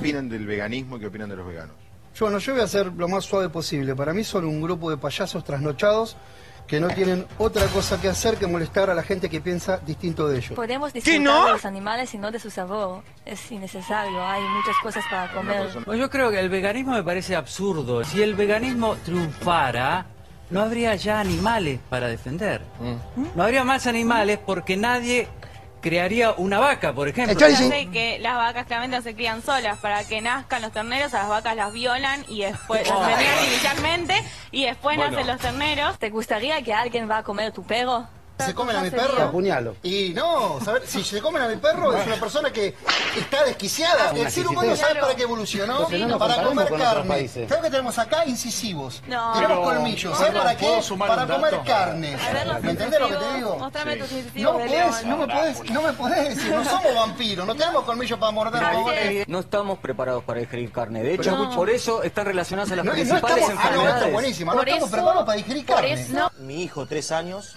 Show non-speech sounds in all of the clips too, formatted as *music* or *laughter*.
opinan del veganismo y qué opinan de los veganos. Yo, bueno, yo voy a ser lo más suave posible. Para mí son un grupo de payasos trasnochados que no tienen otra cosa que hacer que molestar a la gente que piensa distinto de ellos. Podemos disfrutar de los animales y no de su sabor. Es innecesario, hay muchas cosas para comer. Pues yo creo que el veganismo me parece absurdo. Si el veganismo triunfara, no habría ya animales para defender. No habría más animales porque nadie crearía una vaca, por ejemplo. Fíjate que las vacas claramente no se crían solas. Para que nazcan los terneros, a las vacas las violan y después las ternean artificialmente y después Bueno. nacen los terneros. ¿Te gustaría que alguien va a comer tu perro? ¿Se comen a mi perro? Apuñalo. Y no, saber, si se comen a mi perro es una persona que está desquiciada. El ser humano sabe para qué evolucionó, Entonces no nos para comparemos comer con otros carne. países. ¿Sabes que tenemos acá? Incisivos. No. Tenemos Pero- colmillos. ¿puedo- ¿Sabes para qué? sumar Para un comer carne. A ver los ¿Me entendés lo que te digo? Mostrame tus No incisivos de podés, león. no me podés, no me podés decir, no somos vampiros, no tenemos colmillos para morder. No estamos preparados para digerir carne. De hecho, por eso están relacionadas a las No, no principales estamos, ah, no, esto es enfermedades. buenísimo, no estamos preparados para digerir carne. Mi hijo, tres años,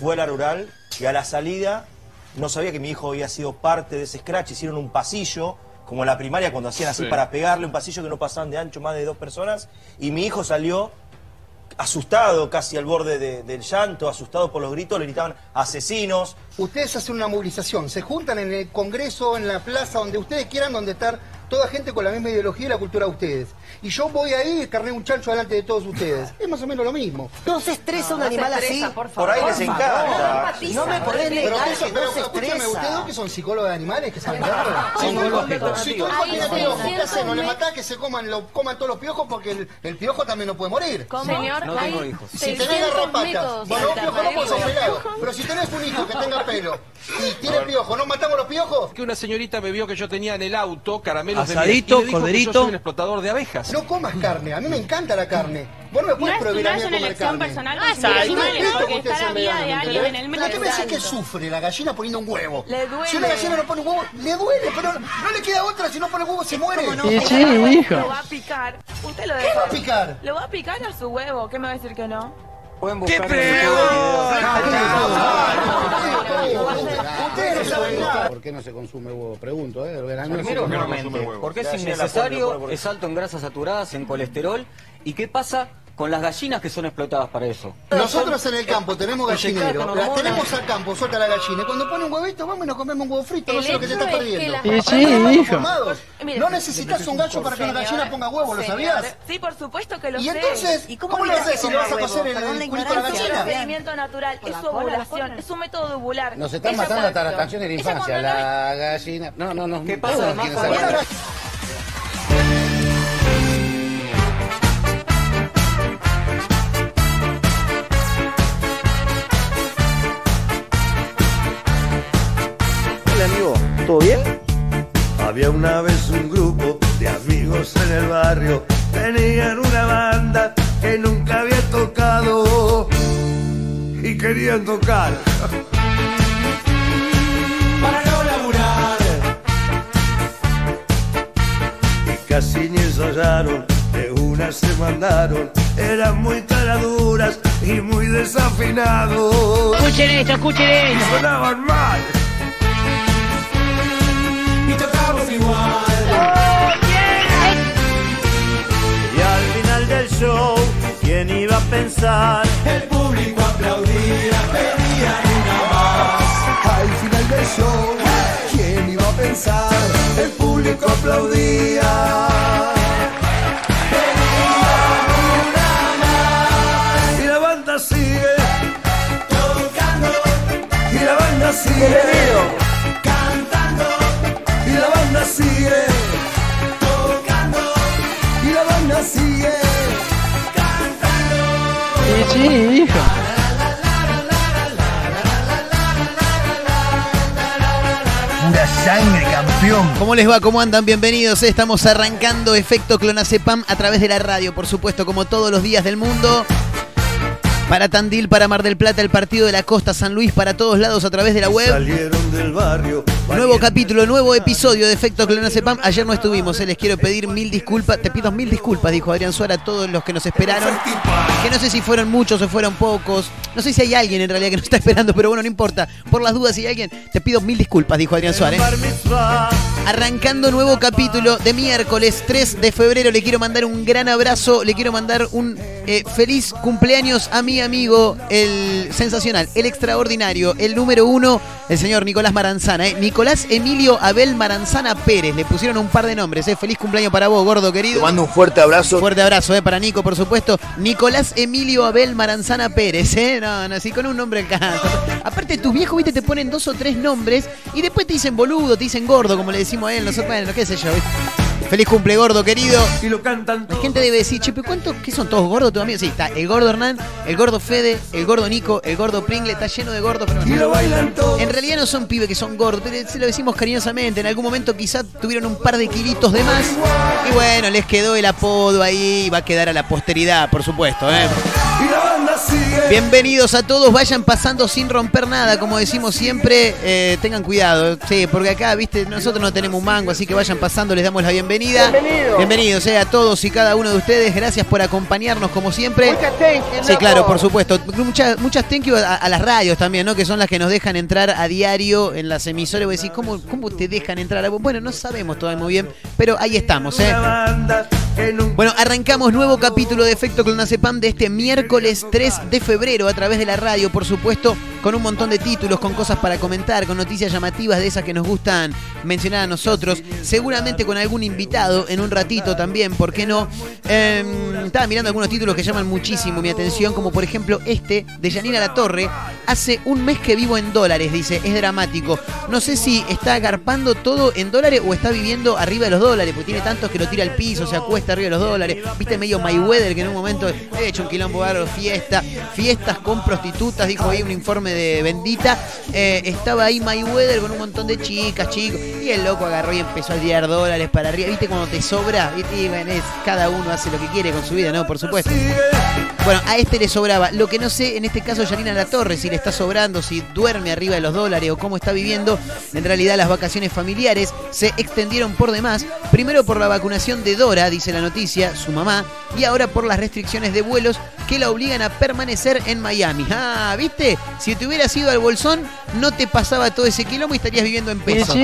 fue a la rural y a la salida no sabía que mi hijo había sido parte de ese scratch. Hicieron un pasillo, como en la primaria cuando hacían así Sí. para pegarle, un pasillo que no pasaban de ancho más de dos personas. Y mi hijo salió asustado, casi al borde de- del llanto, asustado por los gritos, le gritaban asesinos. Ustedes hacen una movilización, se juntan en el Congreso, en la plaza, donde ustedes quieran, donde estar toda gente con la misma ideología y la cultura de ustedes. Y yo voy ahí y carné un chancho delante de todos ustedes. Es más o menos lo mismo. ¿No se estresa un animal así? Por ahí les encanta. No me podés negar que pero no se escúchame, ¿ustedes estresa. dos que son psicólogos de animales que saben darlo? Sí, Si muy tu- lógico. Si tu hijo Hay tiene piojo, ¿qué 600 hacemos? ¿Le matás que se coman, lo, coman todos los piojos? Porque el, el piojo también no puede morir. ¿Cómo? Señor, No tengo hijos. Si tenés 600 garrapatas, bueno, un piojo no puede ser. Pero si tenés un hijo que tenga pelo y tiene piojo, ¿no matamos los piojos? Que una señorita me vio que yo tenía en el auto caramelos de miel y me dijo que corderito. yo soy un explotador de abejas. No comas carne, a mí me encanta la carne. Vos no me puedes es, prohibir a mí comer elección carne. personal Ah, con sus está animales porque la vida de alguien ¿entendés? en el Pero ¿qué me decís que medio. sufre la gallina poniendo un huevo? Le duele. Si una gallina no pone un huevo, le duele, pero no le queda otra, si no pone huevo se muere. ¿Qué Sí, hijo. Lo va a picar. Usted lo va deja. a picar? Lo va a picar a su huevo. ¿Qué me va a decir que no? Pueden ¡Qué buscar YouTube Ustedes no saben nada. ¿Por qué no se consume huevo? Pregunto, ¿eh? Primero, se consume nuevamente, huevo. porque es innecesario, es alto en grasas saturadas, en colesterol. ¿Y qué pasa con las gallinas que son explotadas para eso? Nosotros en el campo tenemos gallinero, las tenemos al campo, suelta la gallina. Y cuando pone un huevito, vamos y nos comemos un huevo frito, no El sé lo que te estás es que perdiendo. Sí, sí, No necesitas un gallo para que una gallina ponga huevo, ¿lo sabías? Sí, por supuesto que lo Y sé. entonces, ¿cómo le haces si le vas a coser el Perdón la culito a la ignorancia. Es un gallina? procedimiento natural, es su ovulación, es un método ovular. Nos están matando hasta las canciones de ella infancia. La gallina. No, no, no. ¿Qué pasa, ¿todo bien? Había una vez un grupo de amigos en el barrio, tenían una banda que nunca había tocado y querían tocar. Para no laburar. Y casi ni ensayaron, de una se mandaron, eran muy caraduras y muy desafinados. Escuchen esto, escuchen esto. Y sonaban mal. Y al final del show, ¿quién iba a pensar? El público aplaudía, pedían una más. Al final del show, ¿quién iba a pensar? El público aplaudía. ¿Cómo les va? ¿Cómo andan? Bienvenidos. Estamos arrancando Efecto Clonacepam a través de la radio, por supuesto, como todos los días del mundo. Para Tandil, para Mar del Plata, el partido de la Costa, San Luis, para todos lados a través de la web. Nuevo capítulo, nuevo episodio de Efecto Clonazepam. Ayer no estuvimos, eh, les quiero pedir mil disculpas. Te pido mil disculpas, dijo Adrián Suárez a todos los que nos esperaron. Que no sé si fueron muchos o fueron pocos. No sé si hay alguien en realidad que nos está esperando, pero bueno, no importa. Por las dudas, si hay alguien, te pido mil disculpas, dijo Adrián Suárez. Arrancando nuevo capítulo de miércoles 3 de febrero. Le quiero mandar un gran abrazo. Le quiero mandar un eh, feliz cumpleaños a mi amigo, el sensacional, el extraordinario, el número uno, el señor Nicolás Maranzana. eh. Nicolás Emilio Abel Maranzana Pérez. Le pusieron un par de nombres. eh. Feliz cumpleaños para vos, gordo querido. Te mando un fuerte abrazo. Fuerte abrazo, eh, para Nico, por supuesto. Nicolás Emilio Abel Maranzana Pérez, ¿eh? No, no, sí, con un nombre alcanza. *laughs* Aparte, tus viejos, viste, te ponen dos o tres nombres y después te dicen boludo, te dicen gordo, como le decimos a él. Nosotros, bueno, qué sé yo. ¿viste? Feliz cumple, gordo, querido. Y lo cantan La gente debe decir, che, pero ¿cuántos? ¿Qué son todos gordos tus amigos? Sí, está el gordo Hernán, el gordo Fede, el gordo Nico, el gordo Pringle, está lleno de gordos, pero Y lo bailan todos. en realidad no son pibes que son gordos, pero se lo decimos cariñosamente. En algún momento quizá tuvieron un par de kilitos de más. Y bueno, les quedó el apodo ahí y va a quedar a la posteridad, por supuesto. ¿eh? Y la banda sigue. Bienvenidos a todos, vayan pasando sin romper nada, como decimos siempre, eh, tengan cuidado, sí, porque acá, viste, nosotros no tenemos un mango, así que vayan pasando, les damos la bienvenida. Bienvenidos eh, a todos y cada uno de ustedes, gracias por acompañarnos como siempre. Sí, claro, por supuesto. Muchas, muchas thank you a, a las radios también, ¿no? Que son las que nos dejan entrar a diario en las emisoras. Voy a decir, ¿cómo, ¿cómo te dejan entrar? Bueno, no sabemos todavía muy bien, pero ahí estamos, ¿eh? Bueno, arrancamos nuevo capítulo de Efecto Clonazepam de este miércoles 3 de febrero a través de la radio, por supuesto, con un montón de títulos, con cosas para comentar, con noticias llamativas de esas que nos gustan mencionar a nosotros, seguramente con algún invitado en un ratito también, ¿por qué no? Eh, estaba mirando algunos títulos que llaman muchísimo mi atención, como por ejemplo este de Janina La Torre, hace un mes que vivo en dólares, dice, es dramático. No sé si está agarpando todo en dólares o está viviendo arriba de los dólares, porque tiene tantos que lo tira al piso, se acuesta arriba de los dólares. Viste medio Mayweather que en un momento he hecho un quilombo bárbaro, fiesta, fiestas con prostitutas, dijo ahí un informe de Bendita. Eh, estaba ahí Mayweather con un montón de chicas, chicos, y el loco agarró y empezó a tirar dólares para arriba. ¿Viste cuando te sobra? Y, bueno, es- cada uno hace lo que quiere con su vida, ¿no? Por supuesto. Bueno, a este le sobraba. Lo que no sé, en este caso, Yanina La Torre, si le está sobrando, si duerme arriba de los dólares o cómo está viviendo. En realidad, las vacaciones familiares se extendieron por demás. Primero por la vacunación de Dora, dice la noticia, su mamá, y ahora por las restricciones de vuelos que la obligan a permanecer en Miami. Ah, ¿viste? Si te hubieras ido al bolsón, no te pasaba todo ese quilombo y estarías viviendo en pesos.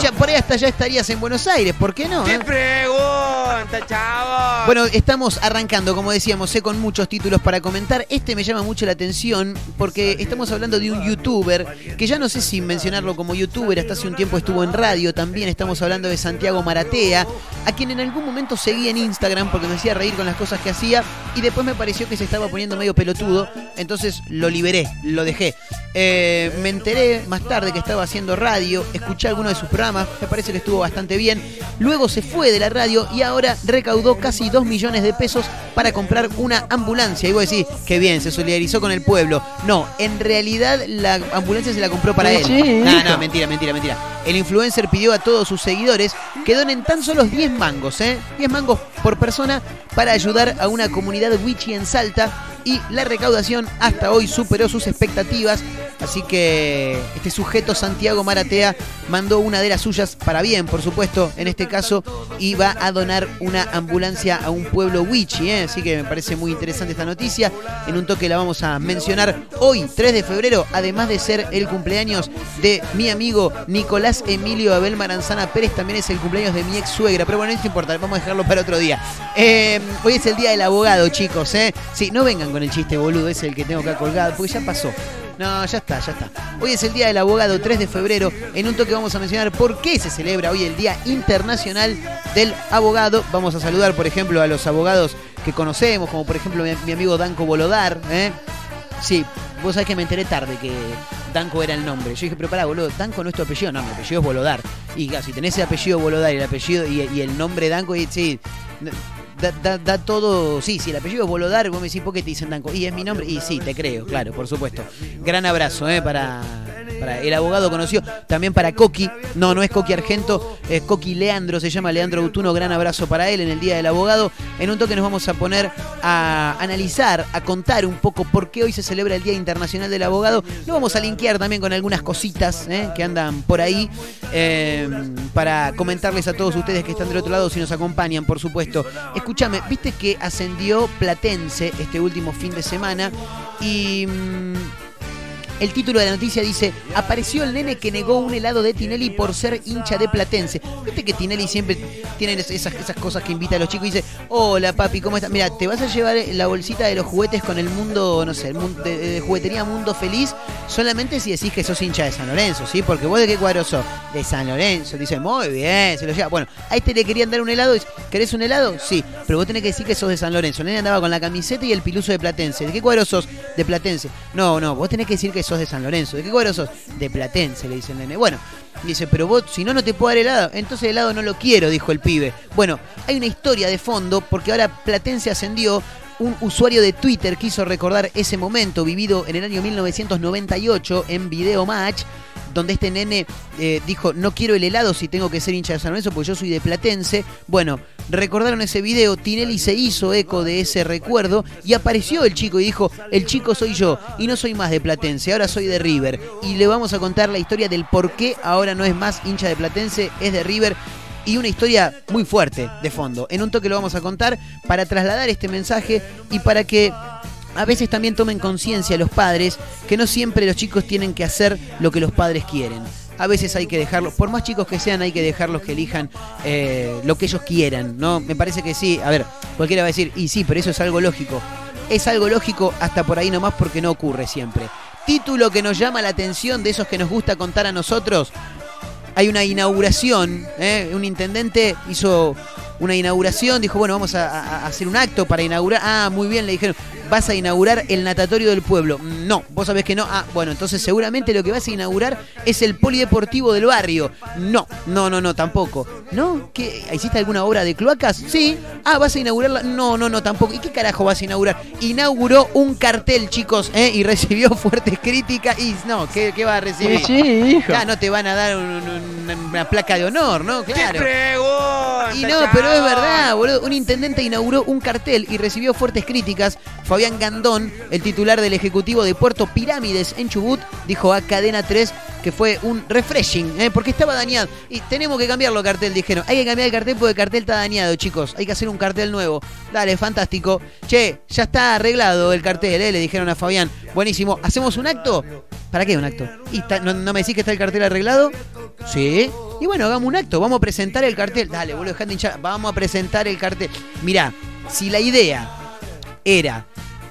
Ya, por ahí hasta ya estarías en Buenos Aires, ¿por qué no? eh? pregunta, chavo? Bueno, estamos arrancando, como decíamos, sé, con muchos títulos para comentar. Este me llama mucho la atención porque estamos hablando de un youtuber que ya no sé si mencionarlo como youtuber, hasta hace un tiempo estuvo en radio también. Estamos hablando de Santiago Maratea, a quien en algún momento seguí en Instagram porque me hacía reír con las cosas que hacía y después me pareció que se estaba poniendo medio pelotudo, entonces lo liberé, lo dejé. Eh, me enteré más tarde que estaba haciendo radio, escuché alguno de sus programas, me parece que estuvo bastante bien. Luego se fue de la radio y ahora recaudó casi 2 millones de pesos para comprar una ambulancia. Y vos decís, qué bien, se solidarizó con el pueblo. No, en realidad la ambulancia se la compró para él. No, no, mentira, mentira, mentira. El influencer pidió a todos sus seguidores que donen tan solo 10 mangos, ¿eh? 10 mangos por persona para ayudar a una comunidad witchy en Salta y la recaudación hasta hoy superó sus expectativas. Así que este sujeto Santiago Maratea mandó una de las suyas para bien, por supuesto, en este caso, y va a donar una ambulancia a un pueblo witchy. ¿eh? Así que me parece muy interesante esta noticia. En un toque la vamos a mencionar hoy, 3 de febrero, además de ser el cumpleaños de mi amigo Nicolás Emilio Abel Maranzana Pérez, también es el cumpleaños de mi ex suegra. Pero bueno, no importa, vamos a dejarlo para otro día. Eh, hoy es el día del abogado, chicos. ¿eh? Sí, no vengan con el chiste boludo, es el que tengo acá colgado, porque ya pasó. No, ya está, ya está. Hoy es el Día del Abogado, 3 de febrero. En un toque vamos a mencionar por qué se celebra hoy el Día Internacional del Abogado. Vamos a saludar, por ejemplo, a los abogados que conocemos, como por ejemplo mi, mi amigo Danco Bolodar. ¿eh? Sí, vos sabés que me enteré tarde que Danco era el nombre. Yo dije, pero pará, boludo, Danco no es tu apellido. No, mi apellido es Bolodar. Y claro, si tenés el apellido Bolodar y el apellido y, y el nombre Danco, y, sí, da, da- da todo. Sí, si el apellido es Bolodar, vos me decís, ¿por qué te dicen Danco? Y es mi nombre. Y sí, te creo, claro, por supuesto. Gran abrazo, ¿eh? Para, para el abogado conocido, también para Coqui, no, no es Coqui Argento, es Coqui Leandro, se llama Leandro Autuno, gran abrazo para él en el Día del Abogado. En un toque nos vamos a poner a analizar, a contar un poco por qué hoy se celebra el Día Internacional del Abogado. Lo vamos a linkear también con algunas cositas ¿eh? que andan por ahí eh, para comentarles a todos ustedes que están del otro lado si nos acompañan, por supuesto. Escúchame, viste que ascendió Platense este último fin de semana y... mm, el título de la noticia dice, apareció el nene que negó un helado de Tinelli por ser hincha de Platense. Viste que Tinelli siempre tiene esas, esas cosas que invita a los chicos y dice, hola papi, ¿cómo estás? Mira, te vas a llevar la bolsita de los juguetes con el mundo, no sé, el mundo, de, de juguetería Mundo Feliz, solamente si decís que sos hincha de San Lorenzo, ¿sí? Porque vos de qué cuadro sos? De San Lorenzo. Dice, muy bien, se lo lleva. Bueno, a este le querían dar un helado, dice, ¿querés un helado? Sí, pero vos tenés que decir que sos de San Lorenzo. El nene andaba con la camiseta y el piluso de Platense. ¿De qué cuadro sos? De Platense. No, no, vos tenés que decir que sos de San Lorenzo. ¿De qué cuadro sos? De Platense, le dice el nene. Bueno, dice, pero vos, si no, no te puedo dar helado. Entonces el helado no lo quiero, dijo el pibe. Bueno, hay una historia de fondo porque ahora Platense ascendió un usuario de Twitter quiso recordar ese momento vivido en el año 1998 en Video Match, donde este nene eh, dijo, no quiero el helado si tengo que ser hincha de San Lorenzo, porque yo soy de Platense. Bueno, recordaron ese video, Tinelli se hizo eco de ese recuerdo y apareció el chico y dijo, el chico soy yo y no soy más de Platense, ahora soy de River. Y le vamos a contar la historia del por qué ahora no es más hincha de Platense, es de River y una historia muy fuerte de fondo. En un toque lo vamos a contar para trasladar este mensaje y para que a veces también tomen conciencia los padres que no siempre los chicos tienen que hacer lo que los padres quieren. A veces hay que dejarlos, por más chicos que sean, hay que dejarlos que elijan eh, lo que ellos quieran, ¿no? Me parece que sí. A ver, cualquiera va a decir, y sí, pero eso es algo lógico. Es algo lógico hasta por ahí nomás porque no ocurre siempre. Título que nos llama la atención de esos que nos gusta contar a nosotros, hay una inauguración, ¿eh? un intendente hizo una inauguración, dijo, bueno, vamos a, hacer un acto para inaugurar. Ah, muy bien, le dijeron, vas a inaugurar el natatorio del pueblo. No, vos sabés que no. Ah, bueno, entonces seguramente lo que vas a inaugurar es el polideportivo del barrio. No, no, no, no, tampoco. ¿No? ¿Qué, ¿Hiciste alguna obra de cloacas? Sí. Ah, vas a inaugurarla. No, no, no, tampoco. ¿Y qué carajo vas a inaugurar? Inauguró un cartel, chicos, ¿eh? y recibió *laughs* fuertes críticas. Y no, ¿qué, qué va a recibir? Sí, hijo. Ya no te van a dar un- un- una placa de honor, ¿no? Claro. pregunta, Y no, pero es verdad, boludo. Un intendente inauguró un cartel y recibió fuertes críticas. Fabián Gandón, el titular del Ejecutivo de Puerto Pirámides en Chubut, dijo a Cadena 3 que fue un refreshing, ¿eh? porque estaba dañado. Y tenemos que cambiarlo, cartel, dijeron. Hay que cambiar el cartel porque el cartel está dañado, chicos. Hay que hacer un cartel nuevo. Dale, fantástico. Che, ya está arreglado el cartel, ¿eh? le dijeron a Fabián. Buenísimo. ¿Hacemos un acto? ¿Para qué un acto? ¿Y está- no, me decís que está el cartel arreglado? Sí. Y bueno, hagamos un acto. Vamos a presentar el cartel. Dale, boludo, dejate de hinchar. Vamos a presentar el cartel. Mirá, si la idea era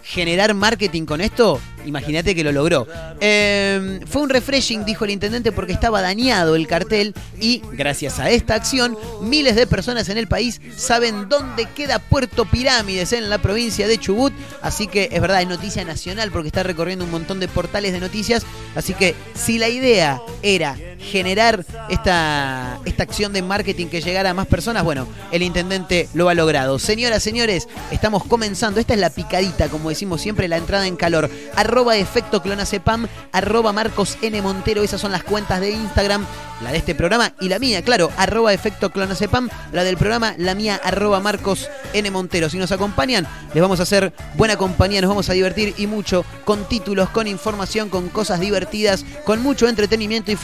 generar marketing con esto, imagínate que lo logró. Eh, fue un refreshing, dijo el intendente, porque estaba dañado el cartel y gracias a esta acción, miles de personas en el país saben dónde queda Puerto Pirámides en la provincia de Chubut. Así que es verdad, es noticia nacional porque está recorriendo un montón de portales de noticias. Así que si la idea era generar esta, esta acción de marketing que llegara a más personas, bueno, el intendente lo ha logrado. Señoras, señores, estamos comenzando. Esta es la picadita, como decimos siempre, la entrada en calor. Arroba efecto clonacepam, arroba Marcos N. Montero, esas son las cuentas de Instagram, la de este programa y la mía, claro, arroba efecto clonacepam, la del programa, la mía, arroba Marcos N. Montero. Si nos acompañan, les vamos a hacer buena compañía, nos vamos a divertir y mucho con títulos, con información, con cosas divertidas, con mucho entretenimiento y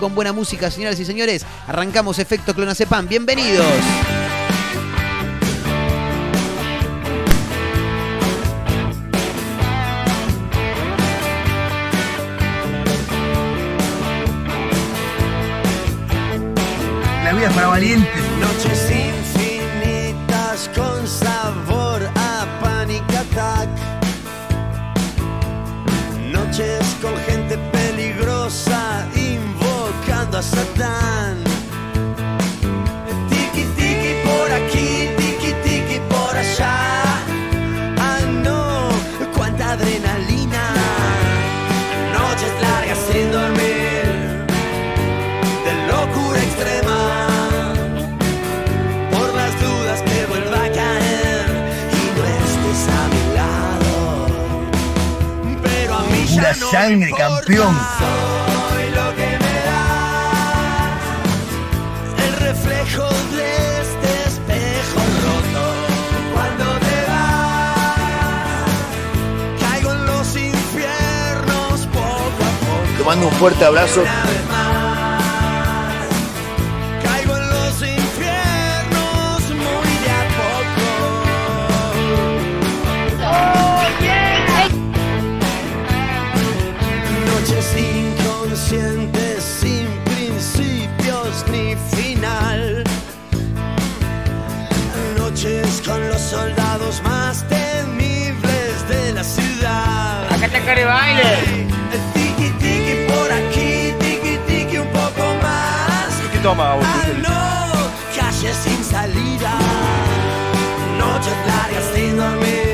con buena música, señoras y señores. Arrancamos efecto clonacepam. Bienvenidos. A Satán. Tiki tiki por aquí, tiki tiki por allá. Ah no, cuánta adrenalina. Noches largas sin dormir de locura extrema por las dudas que vuelva a caer y no estés a mi lado pero a mí Pura ya no me sangre, importa. campeón. Mando un fuerte abrazo. Caigo en los infiernos muy de a poco. Noches inconscientes sin principios ni final. Noches con los soldados más temibles de la ciudad. Acá está Care Baile. No, calles sin salida, noches largas sin dormir,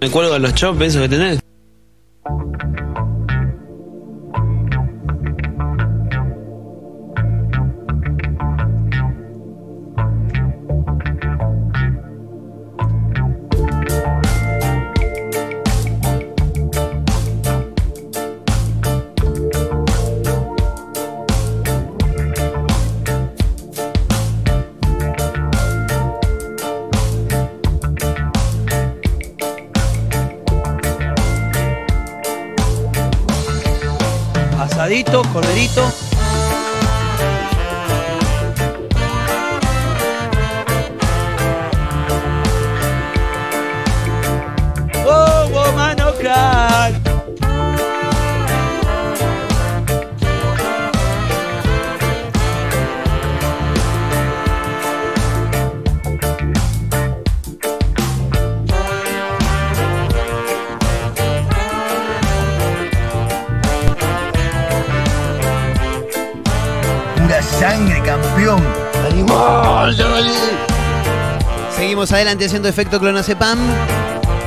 Me cuelgo de los chops que tenés. Seguimos adelante haciendo efecto clonazepam.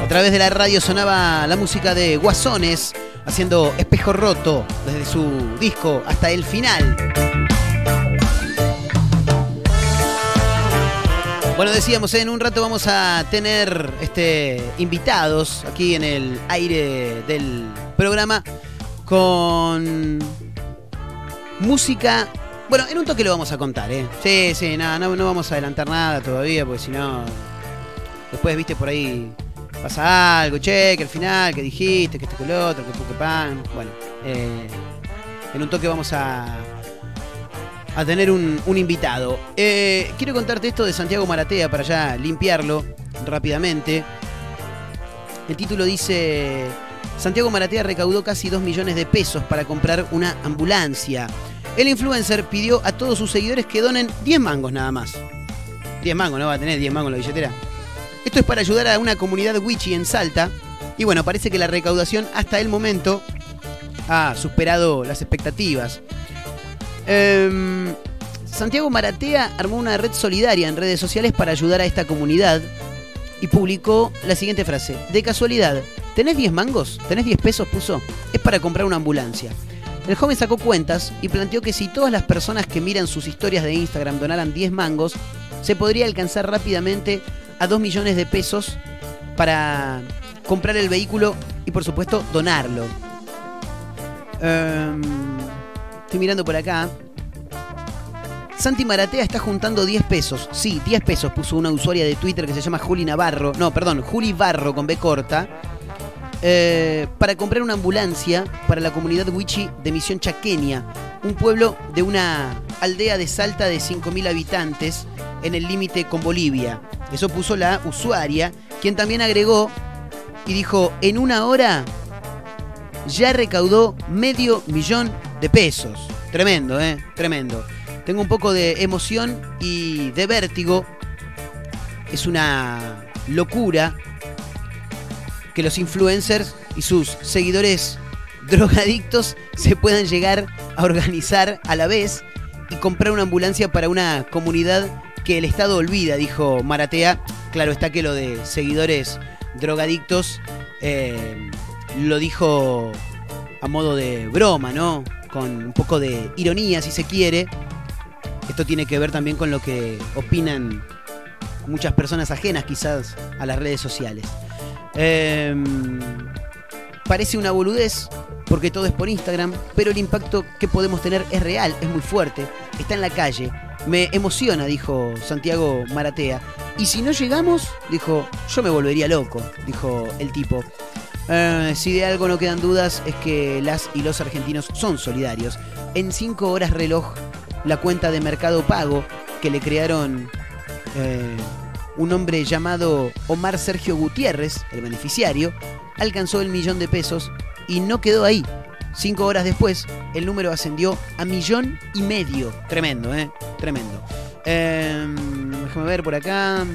A través de la radio sonaba la música de Guasones haciendo Espejo Roto desde su disco hasta el final. Bueno, decíamos, en un rato vamos a tener este, invitados aquí en el aire del programa con música. Bueno, en un toque lo vamos a contar, ¿eh? Sí, sí, nada, no, no vamos a adelantar nada todavía, porque si no. Después, viste, por ahí pasa algo, che, que al final, que dijiste, que este que el otro, que que pan. Bueno, eh, en un toque vamos a, a tener un, un invitado. Eh, quiero contarte esto de Santiago Maratea para ya limpiarlo rápidamente. El título dice: Santiago Maratea recaudó casi 2 millones de pesos para comprar una ambulancia. El influencer pidió a todos sus seguidores que donen 10 mangos nada más. 10 mangos, no va a tener 10 mangos en la billetera. Esto es para ayudar a una comunidad wichi en Salta. Y bueno, parece que la recaudación hasta el momento ha superado las expectativas. Em, Santiago Maratea armó una red solidaria en redes sociales para ayudar a esta comunidad. y publicó la siguiente frase. De casualidad, ¿tenés 10 mangos? ¿Tenés 10 pesos? Puso. Es para comprar una ambulancia. El joven sacó cuentas y planteó que si todas las personas que miran sus historias de Instagram donaran 10 mangos, se podría alcanzar rápidamente a 2 millones de pesos para comprar el vehículo y por supuesto donarlo. Em, estoy mirando por acá. Santi Maratea está juntando 10 pesos. Sí, 10 pesos puso una usuaria de Twitter que se llama Juli Navarro. No, perdón, Juli Barro con B corta. Eh, para comprar una ambulancia para la comunidad Wichi de Misión Chaqueña, un pueblo de una aldea de Salta de 5.000 habitantes en el límite con Bolivia. Eso puso la usuaria, quien también agregó y dijo, en una hora ya recaudó medio millón de pesos. Tremendo, ¿eh? Tremendo. Tengo un poco de emoción y de vértigo. Es una locura que los influencers y sus seguidores drogadictos se puedan llegar a organizar a la vez y comprar una ambulancia para una comunidad que el Estado olvida, dijo Maratea. Claro está que lo de seguidores drogadictos eh, lo dijo a modo de broma, ¿no? Con un poco de ironía, si se quiere. Esto tiene que ver también con lo que opinan muchas personas ajenas quizás a las redes sociales. Eh, parece una boludez porque todo es por Instagram, pero el impacto que podemos tener es real, es muy fuerte, está en la calle. Me emociona, dijo Santiago Maratea. Y si no llegamos, dijo, yo me volvería loco, dijo el tipo. Eh, si de algo no quedan dudas es que las y los argentinos son solidarios. En 5 horas reloj, la cuenta de Mercado Pago que le crearon eh, un hombre llamado Omar Sergio Gutiérrez, el beneficiario, alcanzó el millón de pesos y no quedó ahí. Cinco horas después, el número ascendió a millón y medio. Tremendo, ¿eh? Tremendo. Eh, déjame ver por acá.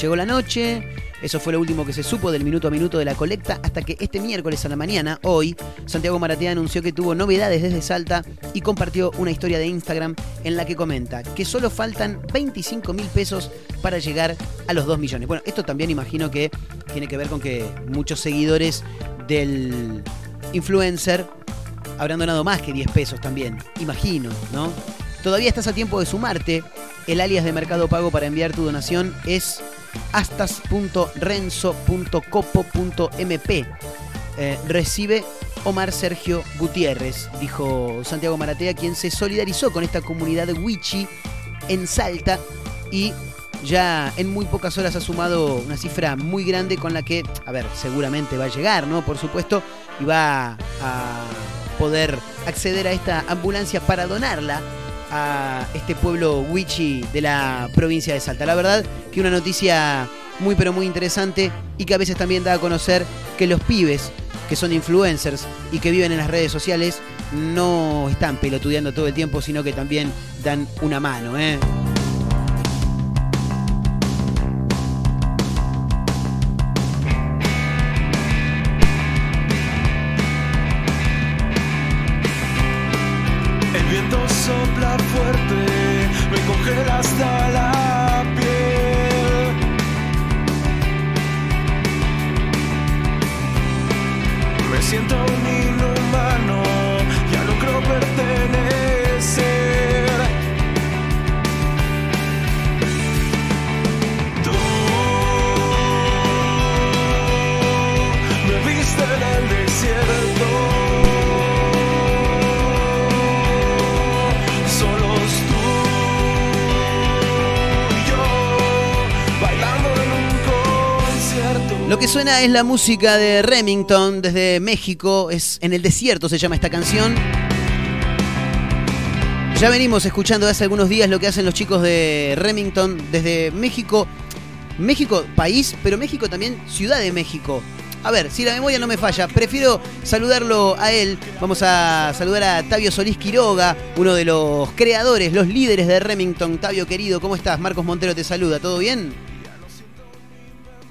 Llegó la noche. Eso fue lo último que se supo del minuto a minuto de la colecta hasta que este miércoles a la mañana, hoy, Santiago Maratea anunció que tuvo novedades desde Salta y compartió una historia de Instagram en la que comenta que solo faltan 25 mil pesos para llegar a los 2 millones. Bueno, esto también imagino que tiene que ver con que muchos seguidores del influencer habrán donado más que 10 pesos también, imagino, ¿no? Todavía estás a tiempo de sumarte. El alias de Mercado Pago para enviar tu donación es astas.renzo.copo.mp. Eh, recibe Omar Sergio Gutiérrez, dijo Santiago Maratea, quien se solidarizó con esta comunidad Wichi en Salta y ya en muy pocas horas ha sumado una cifra muy grande con la que, a ver, seguramente va a llegar, ¿no? Por supuesto, y va a poder acceder a esta ambulancia para donarla a este pueblo Wichi de la provincia de Salta. La verdad que una noticia muy pero muy interesante y que a veces también da a conocer que los pibes que son influencers y que viven en las redes sociales no están pelotudeando todo el tiempo, sino que también dan una mano, ¿eh? La música de Remington desde México, es En el desierto se llama esta canción. Ya venimos escuchando hace algunos días lo que hacen los chicos de Remington desde México. México, país, pero México también, Ciudad de México. A ver, si la memoria no me falla, prefiero saludarlo a él. Vamos a saludar a Tavio Solís Quiroga, uno de los creadores, los líderes de Remington. Tavio querido, ¿cómo estás? Marcos Montero te saluda, ¿todo bien?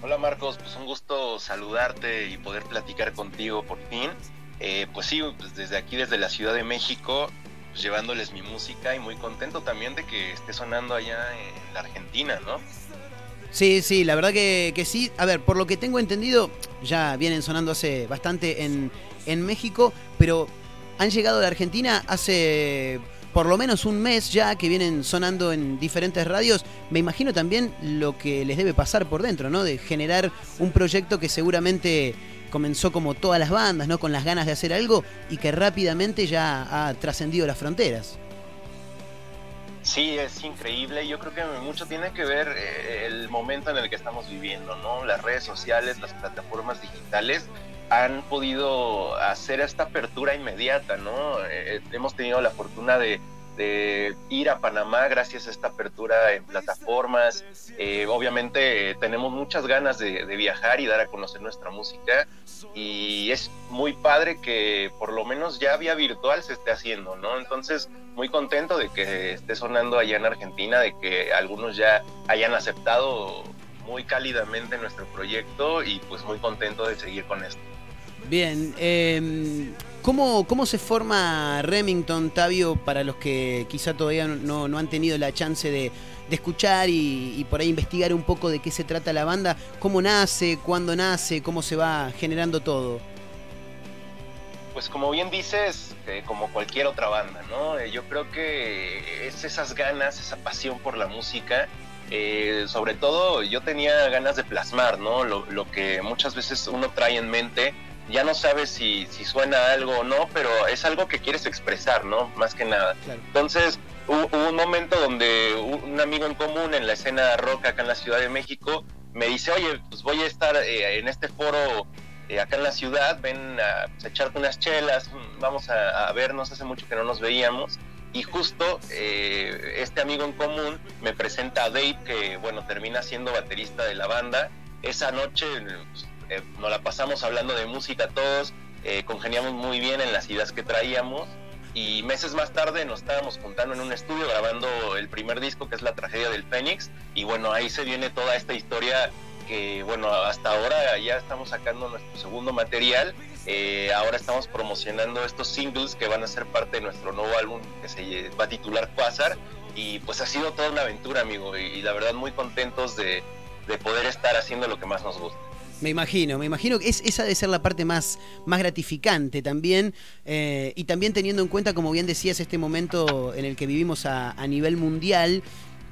Hola Marcos, pues un gusto saludarte y poder platicar contigo por fin. Eh, pues sí, pues desde aquí, desde la Ciudad de México, pues llevándoles mi música y muy contento también de que esté sonando allá en la Argentina, ¿no? Sí, sí, la verdad que, que sí. A ver, por lo que tengo entendido, ya vienen sonando hace bastante en, en México, pero han llegado la Argentina hace por lo menos un mes ya que vienen sonando en diferentes radios. Me imagino también lo que les debe pasar por dentro, ¿no? De generar un proyecto que seguramente comenzó como todas las bandas, ¿no? Con las ganas de hacer algo y que rápidamente ya ha trascendido las fronteras. Sí, es increíble. Yo creo que mucho tiene que ver eh, el momento en el que estamos viviendo, ¿no? Las redes sociales, las plataformas digitales han podido hacer esta apertura inmediata, ¿no? Eh, hemos tenido la fortuna de, de, ir a Panamá gracias a esta apertura en plataformas. Eh, obviamente eh, tenemos muchas ganas de, de, viajar y dar a conocer nuestra música y es muy padre que por lo menos ya vía virtual se esté haciendo, ¿no? Entonces, muy contento de que esté sonando allá en Argentina, de que algunos ya hayan aceptado muy cálidamente nuestro proyecto y pues muy contento de seguir con esto. Bien, eh, ¿cómo, ¿cómo se forma Remington, Tavio, para los que quizá todavía no, no han tenido la chance de, de escuchar y, y, por ahí investigar un poco de qué se trata la banda? ¿Cómo nace? ¿Cuándo nace? ¿Cómo se va generando todo? Pues como bien dices, eh, como cualquier otra banda, ¿no? Eh, yo creo que es esas ganas, esa pasión por la música. Eh, sobre todo yo tenía ganas de plasmar, ¿no? Lo, lo que muchas veces uno trae en mente ya no sabes si, si, suena algo o no, pero es algo que quieres expresar, ¿no? Más que nada. Claro. Entonces, hubo, hubo, un momento donde un amigo en común en la escena rock acá en la Ciudad de México me dice, oye, pues voy a estar eh, en este foro eh, acá en la ciudad, ven a, pues, a echarte unas chelas, vamos a, a, vernos, hace mucho que no nos veíamos. Y justo eh, este amigo en común me presenta a Dave, que bueno, termina siendo baterista de la banda. Esa noche eh, nos la pasamos hablando de música todos, eh, congeniamos muy bien en las ideas que traíamos y meses más tarde nos estábamos juntando en un estudio grabando el primer disco que es La tragedia del Fénix y bueno, ahí se viene toda esta historia que bueno, hasta ahora ya estamos sacando nuestro segundo material, eh, ahora estamos promocionando estos singles que van a ser parte de nuestro nuevo álbum que se va a titular Quasar y pues ha sido toda una aventura amigo y, la verdad muy contentos de, de poder estar haciendo lo que más nos gusta. Me imagino, me imagino que es, esa debe ser la parte más, más gratificante también. Eh, y también teniendo en cuenta, como bien decías, este momento en el que vivimos a, a nivel mundial,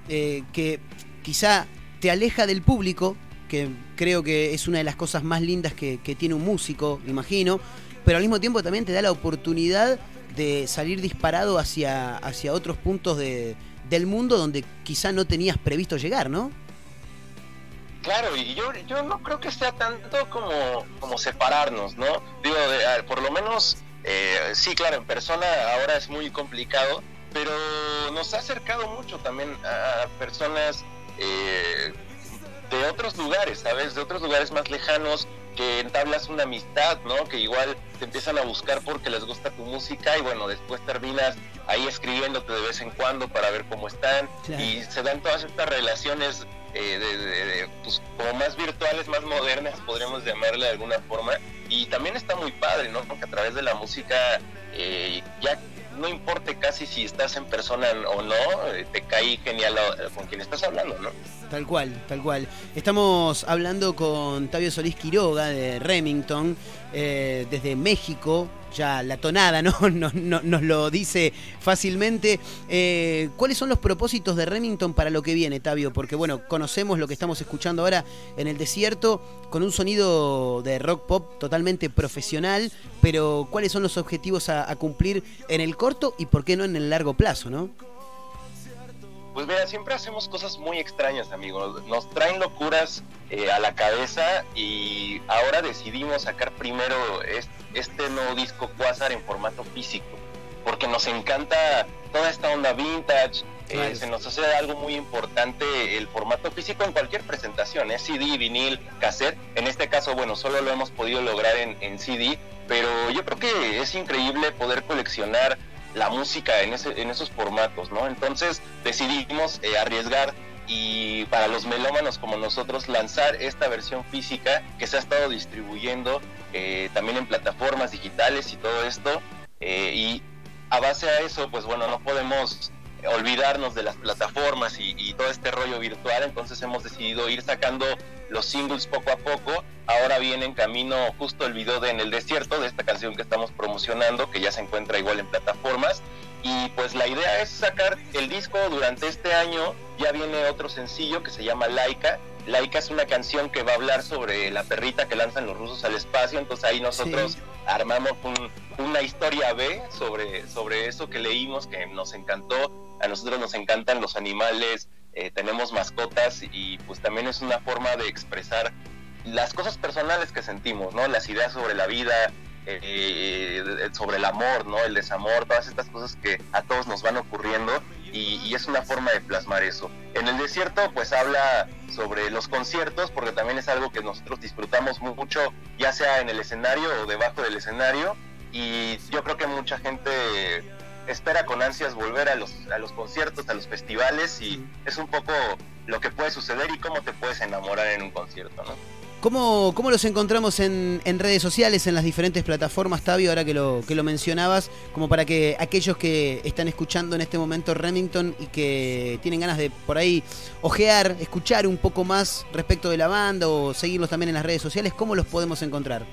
eh, que quizá te aleja del público, que creo que es una de las cosas más lindas que, tiene un músico, imagino, pero al mismo tiempo también te da la oportunidad de salir disparado hacia, hacia otros puntos de, del mundo donde quizá no tenías previsto llegar, ¿no? Claro, y yo, yo no creo que sea tanto como, como separarnos, ¿no? Digo, por lo menos, eh, sí, claro, en persona ahora es muy complicado, pero nos ha acercado mucho también a personas eh, de otros lugares, ¿sabes? De otros lugares más lejanos, que entablas una amistad, ¿no? Que igual te empiezan a buscar porque les gusta tu música y bueno, después terminas ahí escribiéndote de vez en cuando para ver cómo están claro. y se dan todas estas relaciones eh, de, de, de, pues, como más virtuales, más modernas, podríamos llamarle de alguna forma. Y también está muy padre, ¿no? Porque a través de la música eh, ya no importa casi si estás en persona o no, eh, te cae genial con quien estás hablando, ¿no? Tal cual, tal cual. Estamos hablando con Tavio Solís Quiroga de Remington, eh, desde México, ya la tonada *laughs* ¿no? Nos, lo dice fácilmente. Eh, ¿Cuáles son los propósitos de Remington para lo que viene, Tavio? Porque bueno, conocemos lo que estamos escuchando ahora en el desierto, con un sonido de rock pop totalmente profesional, pero ¿cuáles son los objetivos a, a cumplir en el corto y por qué no en el largo plazo, no? Pues mira, siempre hacemos cosas muy extrañas, amigos. Nos traen locuras eh, a la cabeza y ahora decidimos sacar primero este nuevo disco Quasar en formato físico, porque nos encanta toda esta onda vintage. Eh, se nos hace algo muy importante el formato físico en cualquier presentación, es ¿eh? CD, vinil, cassette. En este caso, bueno, solo lo hemos podido lograr en, en CD, pero yo creo que es increíble poder coleccionar la música en, ese, en esos formatos, ¿no? Entonces decidimos eh, arriesgar y para los melómanos como nosotros lanzar esta versión física que se ha estado distribuyendo eh, también en plataformas digitales y todo esto. Eh, y a base a eso, pues bueno, no podemos olvidarnos de las plataformas y, y todo este rollo virtual, entonces hemos decidido ir sacando los singles poco a poco. Ahora viene en camino justo el video de En el Desierto, de esta canción que estamos promocionando, que ya se encuentra igual en plataformas. Y pues la idea es sacar el disco durante este año. Ya viene otro sencillo que se llama Laika. Laika es una canción que va a hablar sobre la perrita que lanzan los rusos al espacio. Entonces ahí nosotros armamos un- una historia B sobre, sobre eso que leímos, que nos encantó. A nosotros nos encantan los animales, eh, tenemos mascotas y pues también es una forma de expresar las cosas personales que sentimos, ¿no? Las ideas sobre la vida, eh, eh, sobre el amor, ¿no? El desamor, todas estas cosas que a todos nos van ocurriendo y, y es una forma de plasmar eso. En el desierto pues habla sobre los conciertos porque también es algo que nosotros disfrutamos mucho, ya sea en el escenario o debajo del escenario y yo creo que mucha gente espera con ansias volver a los, a los conciertos, a los festivales y es un poco lo que puede suceder y cómo te puedes enamorar en un concierto, ¿no? ¿Cómo, cómo los encontramos en, en redes sociales, en las diferentes plataformas, Tabio, ahora que lo, que lo mencionabas, como para que aquellos que están escuchando en este momento Remington y que tienen ganas de por ahí ojear, escuchar un poco más respecto de la banda o seguirlos también en las redes sociales, ¿cómo los podemos encontrar?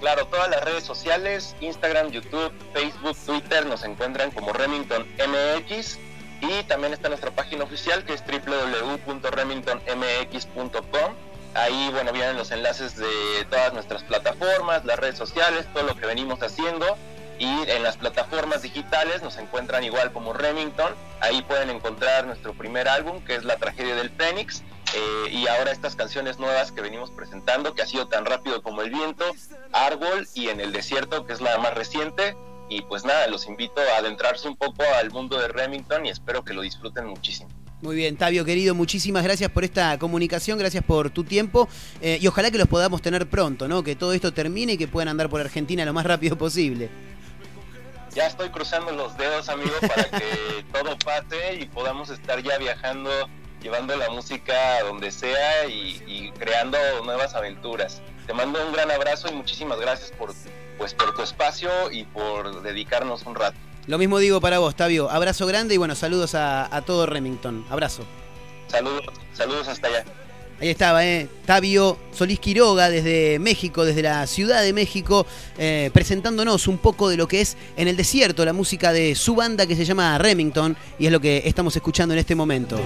Claro, todas las redes sociales, Instagram, YouTube, Facebook, Twitter, nos encuentran como Remington MX y también está nuestra página oficial que es www.remingtonmx.com. Ahí, bueno, vienen los enlaces de todas nuestras plataformas, las redes sociales, todo lo que venimos haciendo. Y en las plataformas digitales nos encuentran igual como Remington. Ahí pueden encontrar nuestro primer álbum, que es La Tragedia del Fénix. Eh, y ahora estas canciones nuevas que venimos presentando, que ha sido tan rápido como el viento, Árbol y En el Desierto, que es la más reciente. Y pues nada, los invito a adentrarse un poco al mundo de Remington y espero que lo disfruten muchísimo. Muy bien, Tabio querido, muchísimas gracias por esta comunicación, gracias por tu tiempo eh, y ojalá que los podamos tener pronto, ¿no? Que todo esto termine y que puedan andar por Argentina lo más rápido posible. Ya estoy cruzando los dedos, amigo, para que *laughs* todo pase y podamos estar ya viajando, llevando la música a donde sea y, y creando nuevas aventuras. Te mando un gran abrazo y muchísimas gracias por, pues, por tu espacio y por dedicarnos un rato. Lo mismo digo para vos, Tabio. Abrazo grande y bueno, saludos a, a todo Remington. Abrazo. Saludos, saludos hasta allá. Ahí estaba, ¿eh? Tabio Solís Quiroga desde México, desde la Ciudad de México, eh, presentándonos un poco de lo que es en el desierto, la música de su banda que se llama Remington y es lo que estamos escuchando en este momento.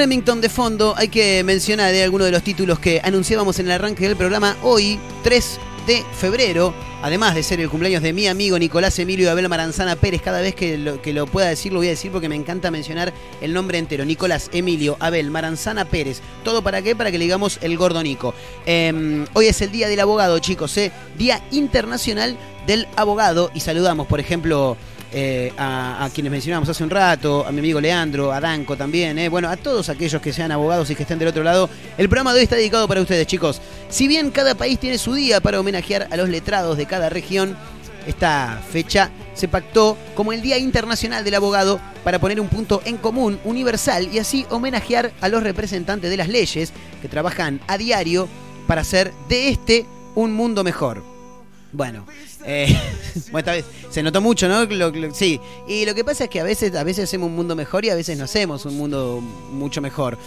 Remington de fondo hay que mencionar de algunos de los títulos que anunciábamos en el arranque del programa hoy, 3 de febrero, además de ser el cumpleaños de mi amigo Nicolás Emilio Abel Maranzana Pérez, cada vez que lo, pueda decir lo voy a decir porque me encanta mencionar el nombre entero, Nicolás Emilio Abel Maranzana Pérez. ¿Todo para qué? Para que le digamos el gordo Nico. Eh, hoy es el Día del Abogado, chicos, ¿eh? Día Internacional del Abogado y saludamos, por ejemplo, eh, a, quienes mencionamos hace un rato, a mi amigo Leandro, a Danco también, eh. bueno, a todos aquellos que sean abogados y que estén del otro lado. El programa de hoy está dedicado para ustedes, chicos. Si bien cada país tiene su día para homenajear a los letrados de cada región, esta fecha se pactó como el Día Internacional del Abogado para poner un punto en común universal y así homenajear a los representantes de las leyes que trabajan a diario para hacer de este un mundo mejor. Bueno, eh, *laughs* vez se notó mucho, ¿no? Sí. Y lo que pasa es que a veces, a veces hacemos un mundo mejor y a veces no hacemos un mundo mucho mejor.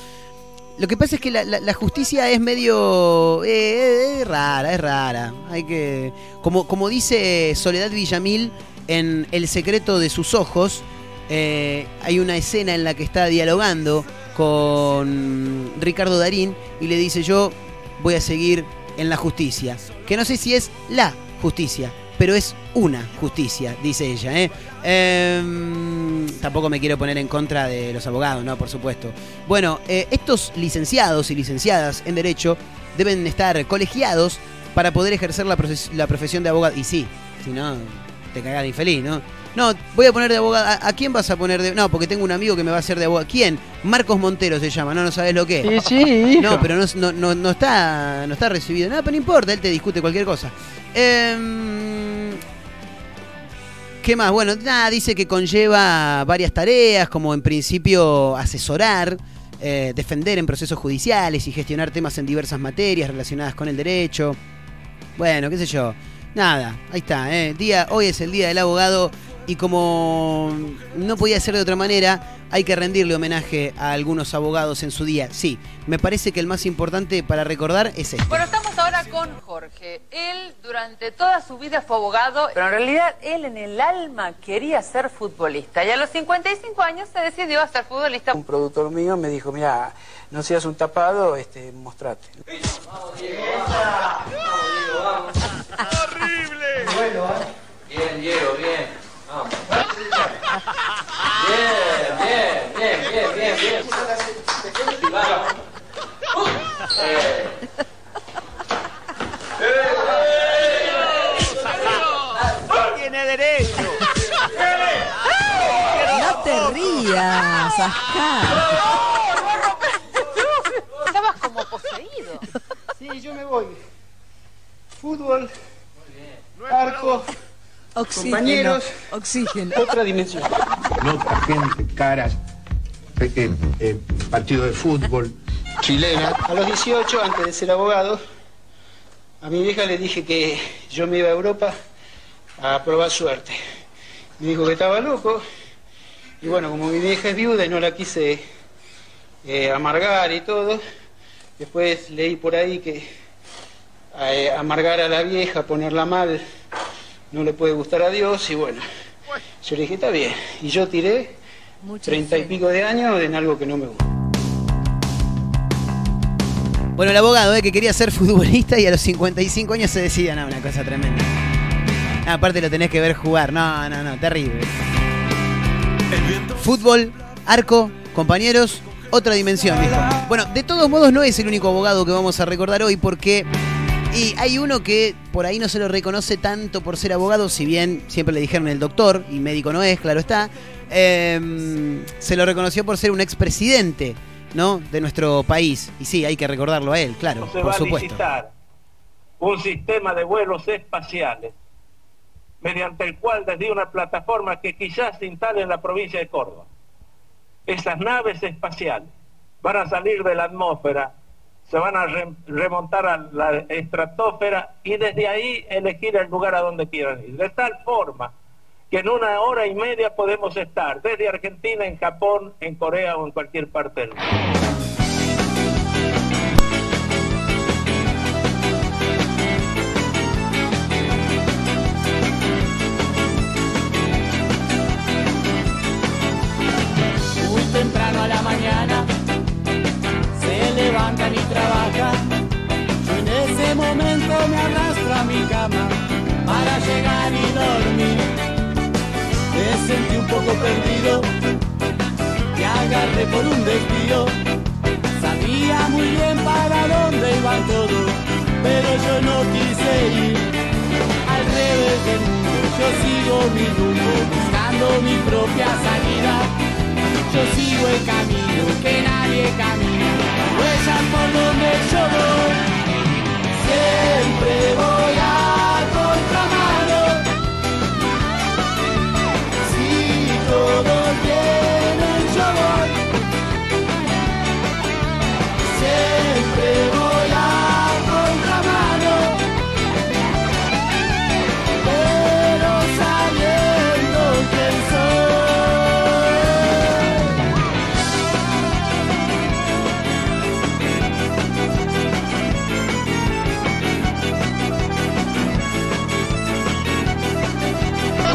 Lo que pasa es que la, justicia es medio eh, es rara, es rara. Hay que, como, como dice Soledad Villamil en El secreto de sus ojos, eh, hay una escena en la que está dialogando con Ricardo Darín y le dice yo voy a seguir en la justicia. Que no sé si es la justicia, pero es una justicia, dice ella. ¿eh? Em, tampoco me quiero poner en contra de los abogados, ¿no? Por supuesto. Bueno, eh, estos licenciados y licenciadas en Derecho deben estar colegiados para poder ejercer la, profesión de abogado. Y sí, si no, te cagás de infeliz, ¿no? No, voy a poner de abogado. ¿A, quién vas a poner de.? No, porque tengo un amigo que me va a hacer de abogado. ¿Quién? Marcos Montero se llama, no, no sabes lo que es. Sí, sí, No, pero no, no, no, no está, no está recibido. Nada, pero no importa, él te discute cualquier cosa. Em, ¿Qué más? Bueno, nada, dice que conlleva varias tareas, como en principio asesorar, eh, defender en procesos judiciales y gestionar temas en diversas materias relacionadas con el derecho. Bueno, qué sé yo. Nada, ahí está. eh. Día, hoy es el día del abogado y como no podía ser de otra manera, hay que rendirle homenaje a algunos abogados en su día. Sí, me parece que el más importante para recordar es este. Bueno, estamos ahora con Jorge. Él durante toda su vida fue abogado, pero en realidad él en el alma quería ser futbolista. Y a los 55 años se decidió a ser futbolista. Un productor mío me dijo, mira, no seas un tapado, este, mostrate. Bien, Diego, bien. Bien, bien, bien, bien, bien, bien. Vamos. Uh. Eh. Tiene derecho. No te rías, Ascar. Estabas como poseído. Sí, yo me voy. Fútbol, arco, Oxígeno. compañeros, Oxígeno. otra dimensión. Nota, gente, caras, eh, eh, partido de fútbol, chilena. A los 18, antes de ser abogado, a mi vieja le dije que yo me iba a Europa a probar suerte. Me dijo que estaba loco. Y bueno, como mi vieja es viuda y no la quise eh, amargar y todo, después leí por ahí que eh, amargar a la vieja, ponerla mal, no le puede gustar a Dios y bueno, yo le dije, está bien. Y yo tiré treinta y pico de años en algo que no me gusta. Bueno, el abogado, eh, que quería ser futbolista y a los 55 años se decía, no, una cosa tremenda. Ah, aparte lo tenés que ver jugar, no, no, no, terrible. Fútbol, arco, compañeros, otra dimensión, dijo. Bueno, de todos modos no es el único abogado que vamos a recordar hoy porque... Y hay uno que por ahí no se lo reconoce tanto por ser abogado, si bien siempre le dijeron el doctor, y médico no es, claro está. eh, se lo reconoció por ser un expresidente, ¿no? De nuestro país. Y sí, hay que recordarlo a él, claro, se por va a supuesto. licitar un sistema de vuelos espaciales mediante el cual desde una plataforma que quizás se instale en la provincia de Córdoba, esas naves espaciales van a salir de la atmósfera, se van a re- remontar a la estratosfera y desde ahí elegir el lugar a donde quieran ir. De tal forma que en una hora y media podemos estar desde Argentina, en Japón, en Corea o en cualquier parte del mundo. Muy temprano a la mañana y trabajan. Yo en ese momento me arrastro a mi cama para llegar y dormir. Me sentí un poco perdido, me agarré por un desvío. Sabía muy bien para dónde iban todos, pero yo no quise ir. Al revés del mundo, yo sigo mi rumbo, buscando mi propia salida. Yo sigo el camino que nadie camina, huellas por donde yo. Siempre voy a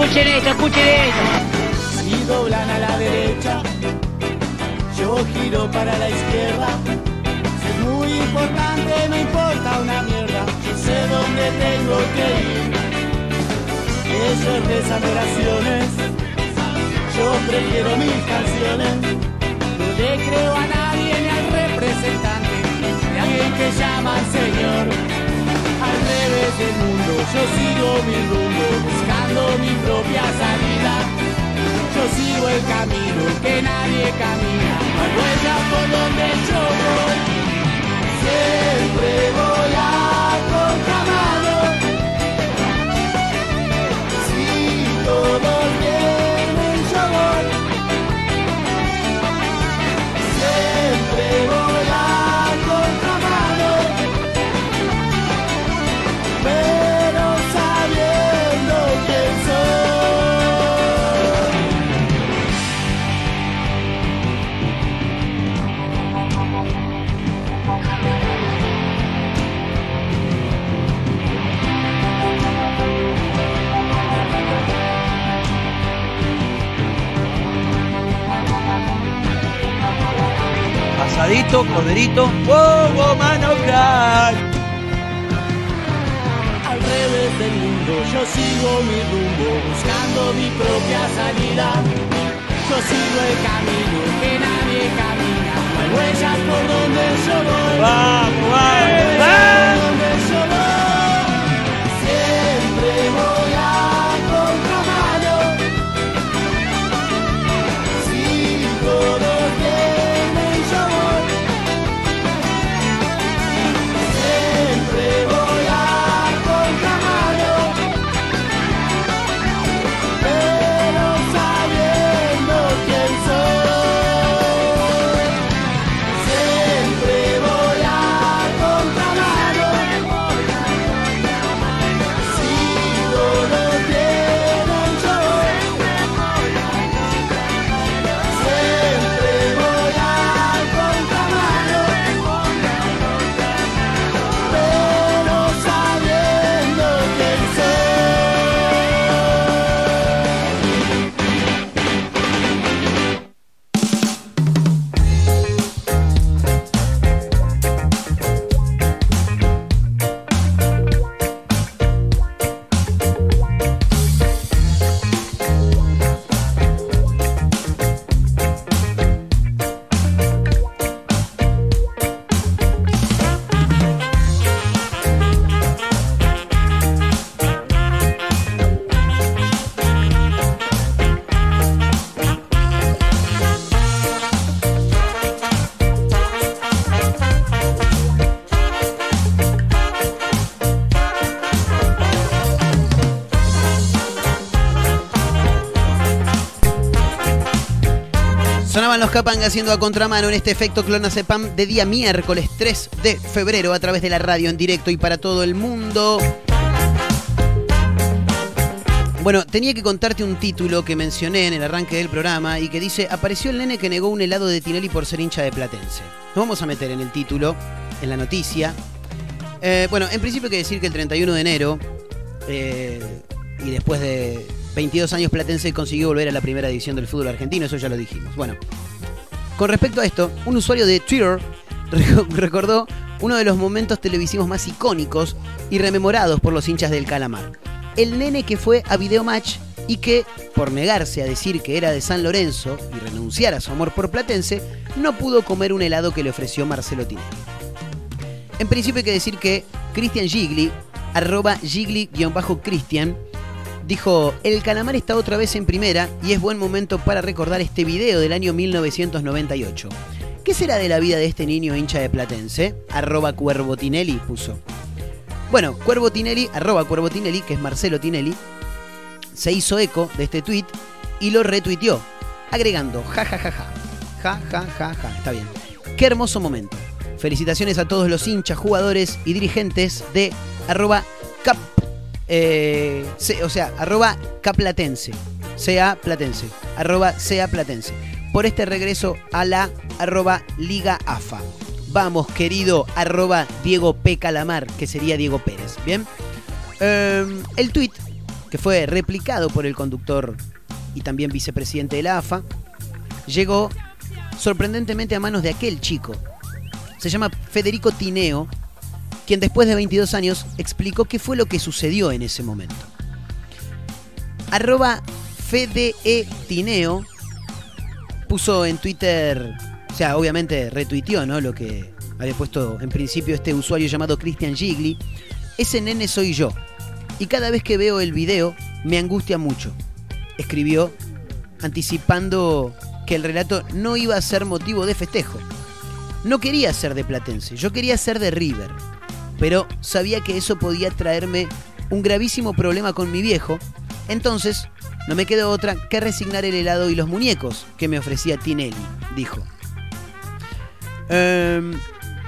Escuchen esto, escuchen esto. Si doblan a la derecha, yo giro para la izquierda. Si es muy importante, no importa una mierda. Yo sé dónde tengo que ir. Ellos rezan oraciones, yo prefiero mis canciones. No le creo a nadie ni al representante de alguien que llaman Señor. Al revés del mundo, yo sigo mi rumbo, buscando mi propia salida. Yo sigo el camino que nadie camina. La huella por donde yo voy. Siempre voy a contramano. Si todos vienen, yo voy. Siempre voy. Asadito, corderito. ¡Wow, mano crack! Al revés del mundo yo sigo mi rumbo buscando mi propia salida. Yo sigo el camino que nadie camina. Hay huellas por donde yo voy. ¡Vamos, vamos, vamos! Sonaban los Capanga haciendo a contramano en este efecto Clonazepam de día miércoles 3 de febrero a través de la radio en directo y para todo el mundo. Bueno, tenía que contarte un título que mencioné en el arranque del programa y que dice, apareció el nene que negó un helado de Tinelli por ser hincha de Platense. Nos vamos a meter en el título, en la noticia. Eh, bueno, en principio hay que decir que el 31 de enero, eh, y después de 22 años Platense consiguió volver a la primera división del fútbol argentino, eso ya lo dijimos. Bueno, con respecto a esto, un usuario de Twitter *laughs* reco- recordó uno de los momentos televisivos más icónicos y rememorados por los hinchas del Calamar. El nene que fue a Videomatch y que, por negarse a decir que era de San Lorenzo y renunciar a su amor por Platense, no pudo comer un helado que le ofreció Marcelo Tinelli. En principio hay que decir que Christian Gigli, arroba Gigli-Christian, dijo, el calamar está otra vez en primera y es buen momento para recordar este video del año 1998. ¿Qué será de la vida de este niño hincha de Platense? Arroba Cuervo Tinelli puso. Bueno, Cuervo Tinelli, arroba Cuervo que es Marcelo Tinelli, se hizo eco de este tweet y lo retuiteó, agregando ja ja ja ja. Ja ja ja ja. Está bien. Qué hermoso momento. Felicitaciones a todos los hinchas, jugadores y dirigentes de arroba cap. Eh, o sea, arroba caplatense. Sea platense. Arroba sea platense. Por este regreso a la arroba Liga AFA. Vamos, querido, arroba Diego P. Calamar, que sería Diego Pérez. Bien. Em, el tweet, que fue replicado por el conductor y también vicepresidente de la AFA, llegó sorprendentemente a manos de aquel chico. Se llama Federico Tineo, quien después de 22 años explicó qué fue lo que sucedió en ese momento. Arroba Fede E. Tineo puso en Twitter, o sea, obviamente retuiteó, ¿no? Lo que había puesto en principio este usuario llamado Christian Gigli. Ese nene soy yo. Y cada vez que veo el video me angustia mucho. Escribió anticipando que el relato no iba a ser motivo de festejo. No quería ser de Platense, yo quería ser de River. Pero sabía que eso podía traerme un gravísimo problema con mi viejo, entonces no me quedó otra que resignar el helado y los muñecos que me ofrecía Tinelli, dijo. Em,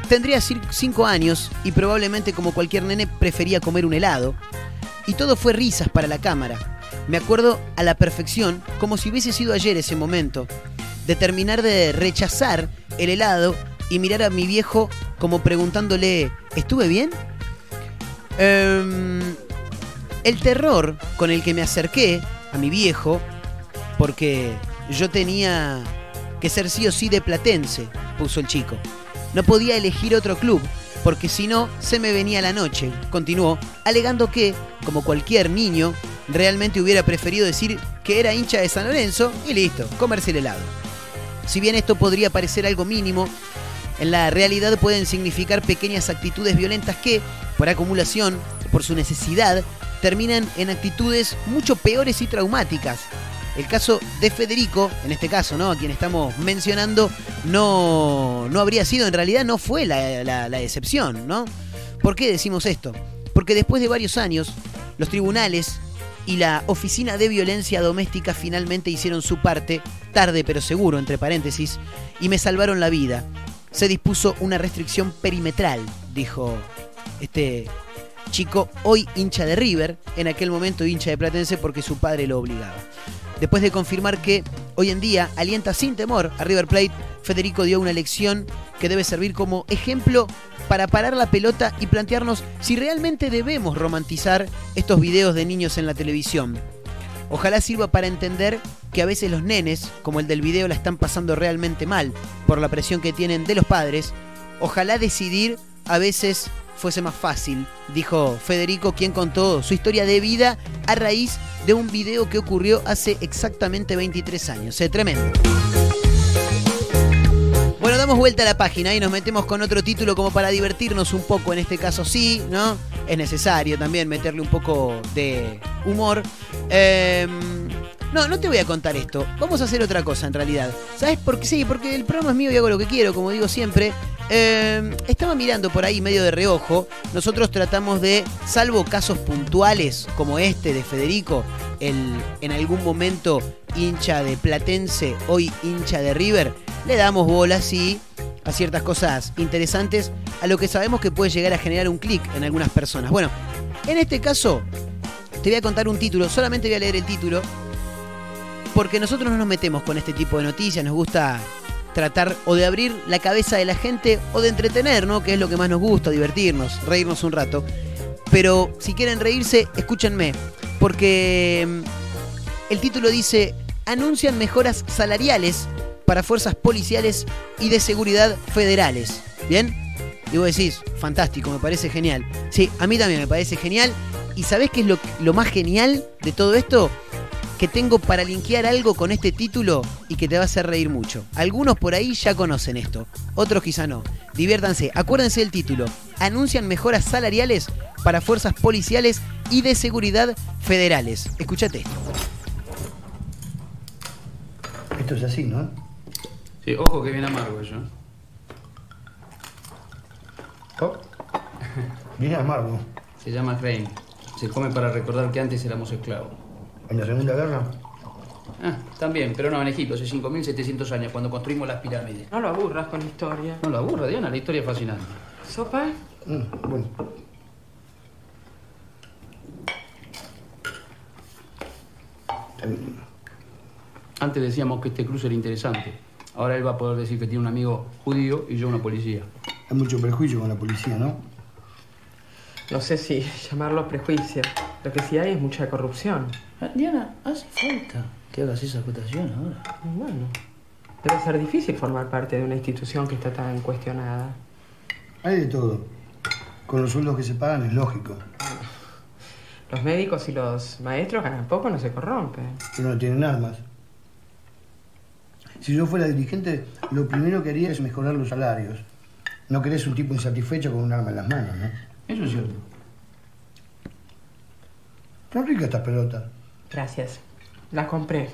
tendría cin- cinco años y probablemente como cualquier nene prefería comer un helado. Y todo fue risas para la cámara. Me acuerdo a la perfección, como si hubiese sido ayer ese momento, de terminar de rechazar el helado y mirar a mi viejo como preguntándole, ¿estuve bien? Em, el terror con el que me acerqué a mi viejo, porque yo tenía que ser sí o sí de Platense, puso el chico. No podía elegir otro club, porque si no, se me venía la noche, continuó, alegando que, como cualquier niño, realmente hubiera preferido decir que era hincha de San Lorenzo y listo, comerse el helado. Si bien esto podría parecer algo mínimo, en la realidad pueden significar pequeñas actitudes violentas que, por acumulación, por su necesidad, terminan en actitudes mucho peores y traumáticas. El caso de Federico, en este caso, ¿no? A quien estamos mencionando, no, no habría sido, en realidad no fue la, excepción, ¿no? ¿Por qué decimos esto? Porque después de varios años, los tribunales y la Oficina de Violencia Doméstica finalmente hicieron su parte, tarde pero seguro, entre paréntesis, y me salvaron la vida. Se dispuso una restricción perimetral, dijo este chico, hoy hincha de River, en aquel momento hincha de Platense porque su padre lo obligaba. Después de confirmar que hoy en día alienta sin temor a River Plate, Federico dio una lección que debe servir como ejemplo para parar la pelota y plantearnos si realmente debemos romantizar estos videos de niños en la televisión. Ojalá sirva para entender que a veces los nenes, como el del video, la están pasando realmente mal por la presión que tienen de los padres. Ojalá decidir a veces fuese más fácil, dijo Federico, quien contó su historia de vida a raíz de un video que ocurrió hace exactamente 23 años. Eh, tremendo. Vuelta a la página y nos metemos con otro título como para divertirnos un poco. En este caso sí, ¿no? Es necesario también meterle un poco de humor. Em, no, no te voy a contar esto. Vamos a hacer otra cosa en realidad. ¿Sabes por qué? Sí, porque el programa es mío y hago lo que quiero, como digo siempre. Em, estaba mirando por ahí medio de reojo. Nosotros tratamos de, salvo casos puntuales como este de Federico, el en algún momento hincha de Platense, hoy hincha de River, le damos bola sí a ciertas cosas interesantes, a lo que sabemos que puede llegar a generar un clic en algunas personas. Bueno, en este caso, te voy a contar un título, solamente voy a leer el título, porque nosotros no nos metemos con este tipo de noticias, nos gusta tratar o de abrir la cabeza de la gente o de entretener, ¿no? Que es lo que más nos gusta, divertirnos, reírnos un rato. Pero si quieren reírse, escúchenme, porque mm, el título dice, anuncian mejoras salariales para fuerzas policiales y de seguridad federales. ¿Bien? Y vos decís, fantástico, me parece genial. Sí, a mí también me parece genial. ¿Y sabés qué es lo, lo más genial de todo esto? Que tengo para linkear algo con este título y que te va a hacer reír mucho. Algunos por ahí ya conocen esto, otros quizá no. Diviértanse, acuérdense del título. Anuncian mejoras salariales para fuerzas policiales y de seguridad federales. Escuchate esto. Esto es así, ¿no? Sí, ojo que viene amargo eso. Oh. Viene amargo. Se llama Rein. Se come para recordar que antes éramos esclavos. ¿En la Segunda Guerra? Ah, también, pero no en Egipto, hace 5.700 años, cuando construimos las pirámides. No lo aburras con la historia. No lo aburra, Diana, la historia es fascinante. ¿Sopa? Mm, bueno. Antes decíamos que este cruce era interesante. Ahora él va a poder decir que tiene un amigo judío y yo una policía. Hay mucho prejuicio con la policía, ¿no? No sé si *laughs* llamarlo prejuicio. Lo que sí hay es mucha corrupción. Ah, Diana, hace falta que hagas esa acotación ahora. Bueno, debe ser difícil formar parte de una institución que está tan cuestionada. Hay de todo. Con los sueldos que se pagan es lógico. Los médicos y los maestros ganan poco, no se corrompen. Pero no tienen armas. Si yo fuera dirigente, lo primero que haría es mejorar los salarios. No querés un tipo insatisfecho con un arma en las manos, ¿no? Eso es cierto. Son ricas estas pelotas. Gracias. La compré.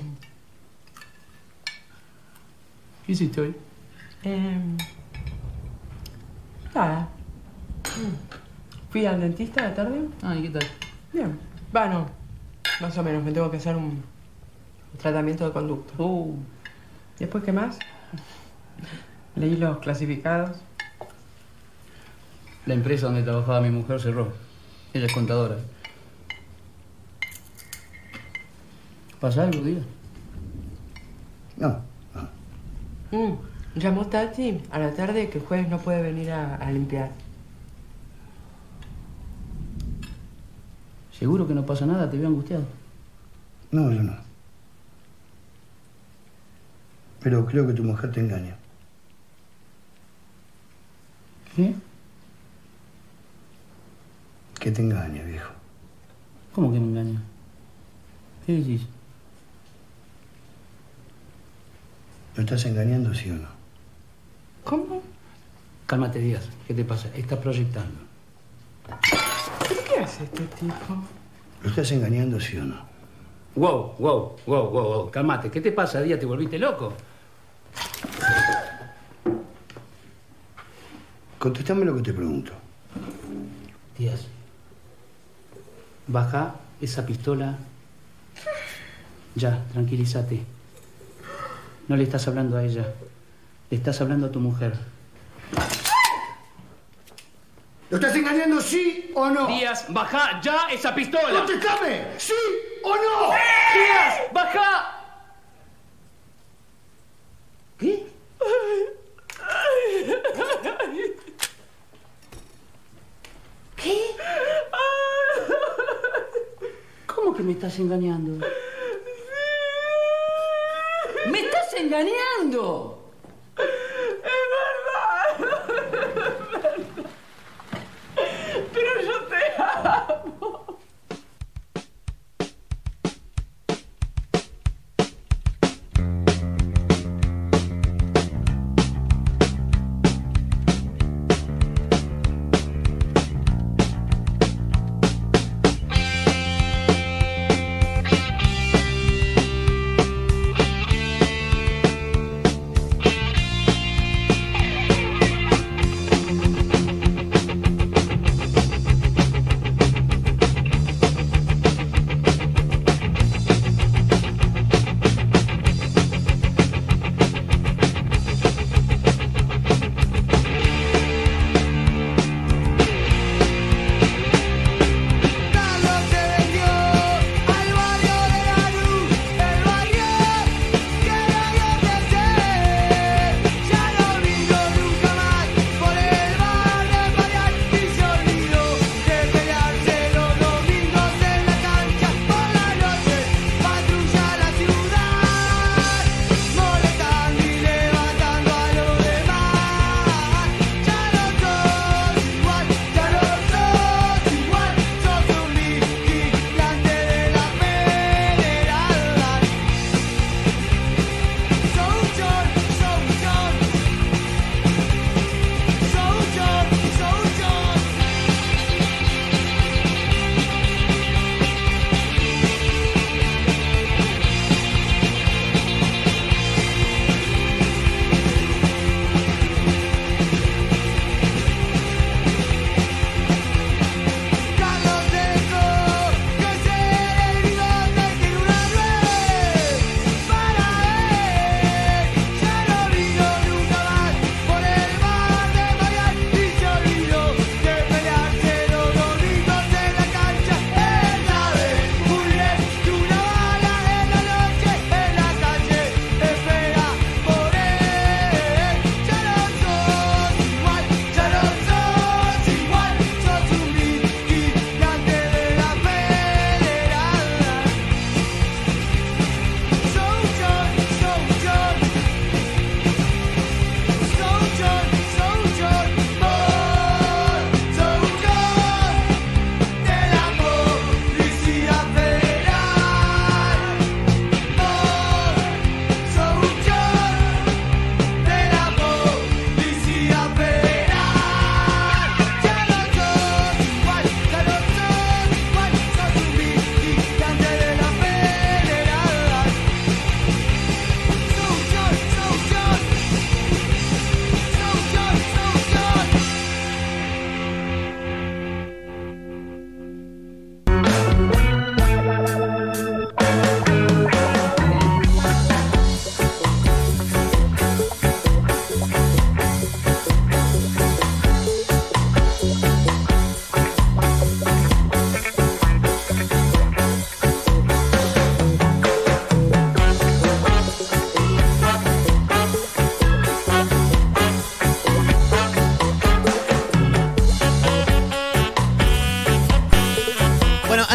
¿Qué hiciste hoy? Eh, nada. Fui al dentista de tarde. Ah, ¿y qué tal? Bien. Bueno, más o menos. Me tengo que hacer un, un tratamiento de conducto. Uh. ¿Después qué más? Leí los clasificados. La empresa donde trabajaba mi mujer cerró. Ella es contadora. ¿Pasa algo, día? No. Mm, Llamó Tati a la tarde que el jueves no puede venir a, a limpiar. ¿Seguro que no pasa nada? ¿Te veo angustiado? No, yo no. Pero creo que tu mujer te engaña. ¿Qué? Que te engaña, viejo. ¿Cómo que me engaña? ¿Qué decís? ¿Lo estás engañando, sí o no? ¿Cómo? Cálmate, Díaz. ¿Qué te pasa? Estás proyectando. ¿Qué hace este tipo? ¿Lo estás engañando, sí o no? Wow, wow, wow, wow, wow. Cálmate. ¿Qué te pasa, Díaz? ¿Te volviste loco? Contestame lo que te pregunto. Díaz. Baja esa pistola. Ya, tranquilízate. No le estás hablando a ella. Le estás hablando a tu mujer. ¿Lo estás engañando, sí o no? Díaz, baja ya esa pistola. ¡Contestame! ¿Sí o no? Díaz, baja. ¿Qué? ¿Qué? ¿Cómo que me estás engañando? ¡Me estás engañando!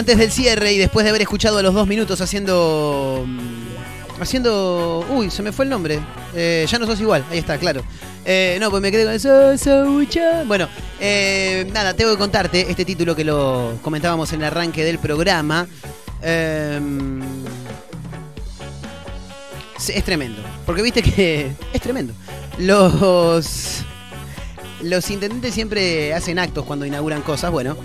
Antes del cierre y después de haber escuchado a los dos minutos haciendo. Haciendo. Uy, se me fue el nombre. Eh, ya no sos igual, ahí está, claro. Eh, no, pues me quedé con eso. Soucha. Bueno, eh, nada, tengo que contarte este título que lo comentábamos en el arranque del programa. Sí, es tremendo. Porque viste que. *laughs* Es tremendo. Los. Los intendentes siempre hacen actos cuando inauguran cosas. Bueno,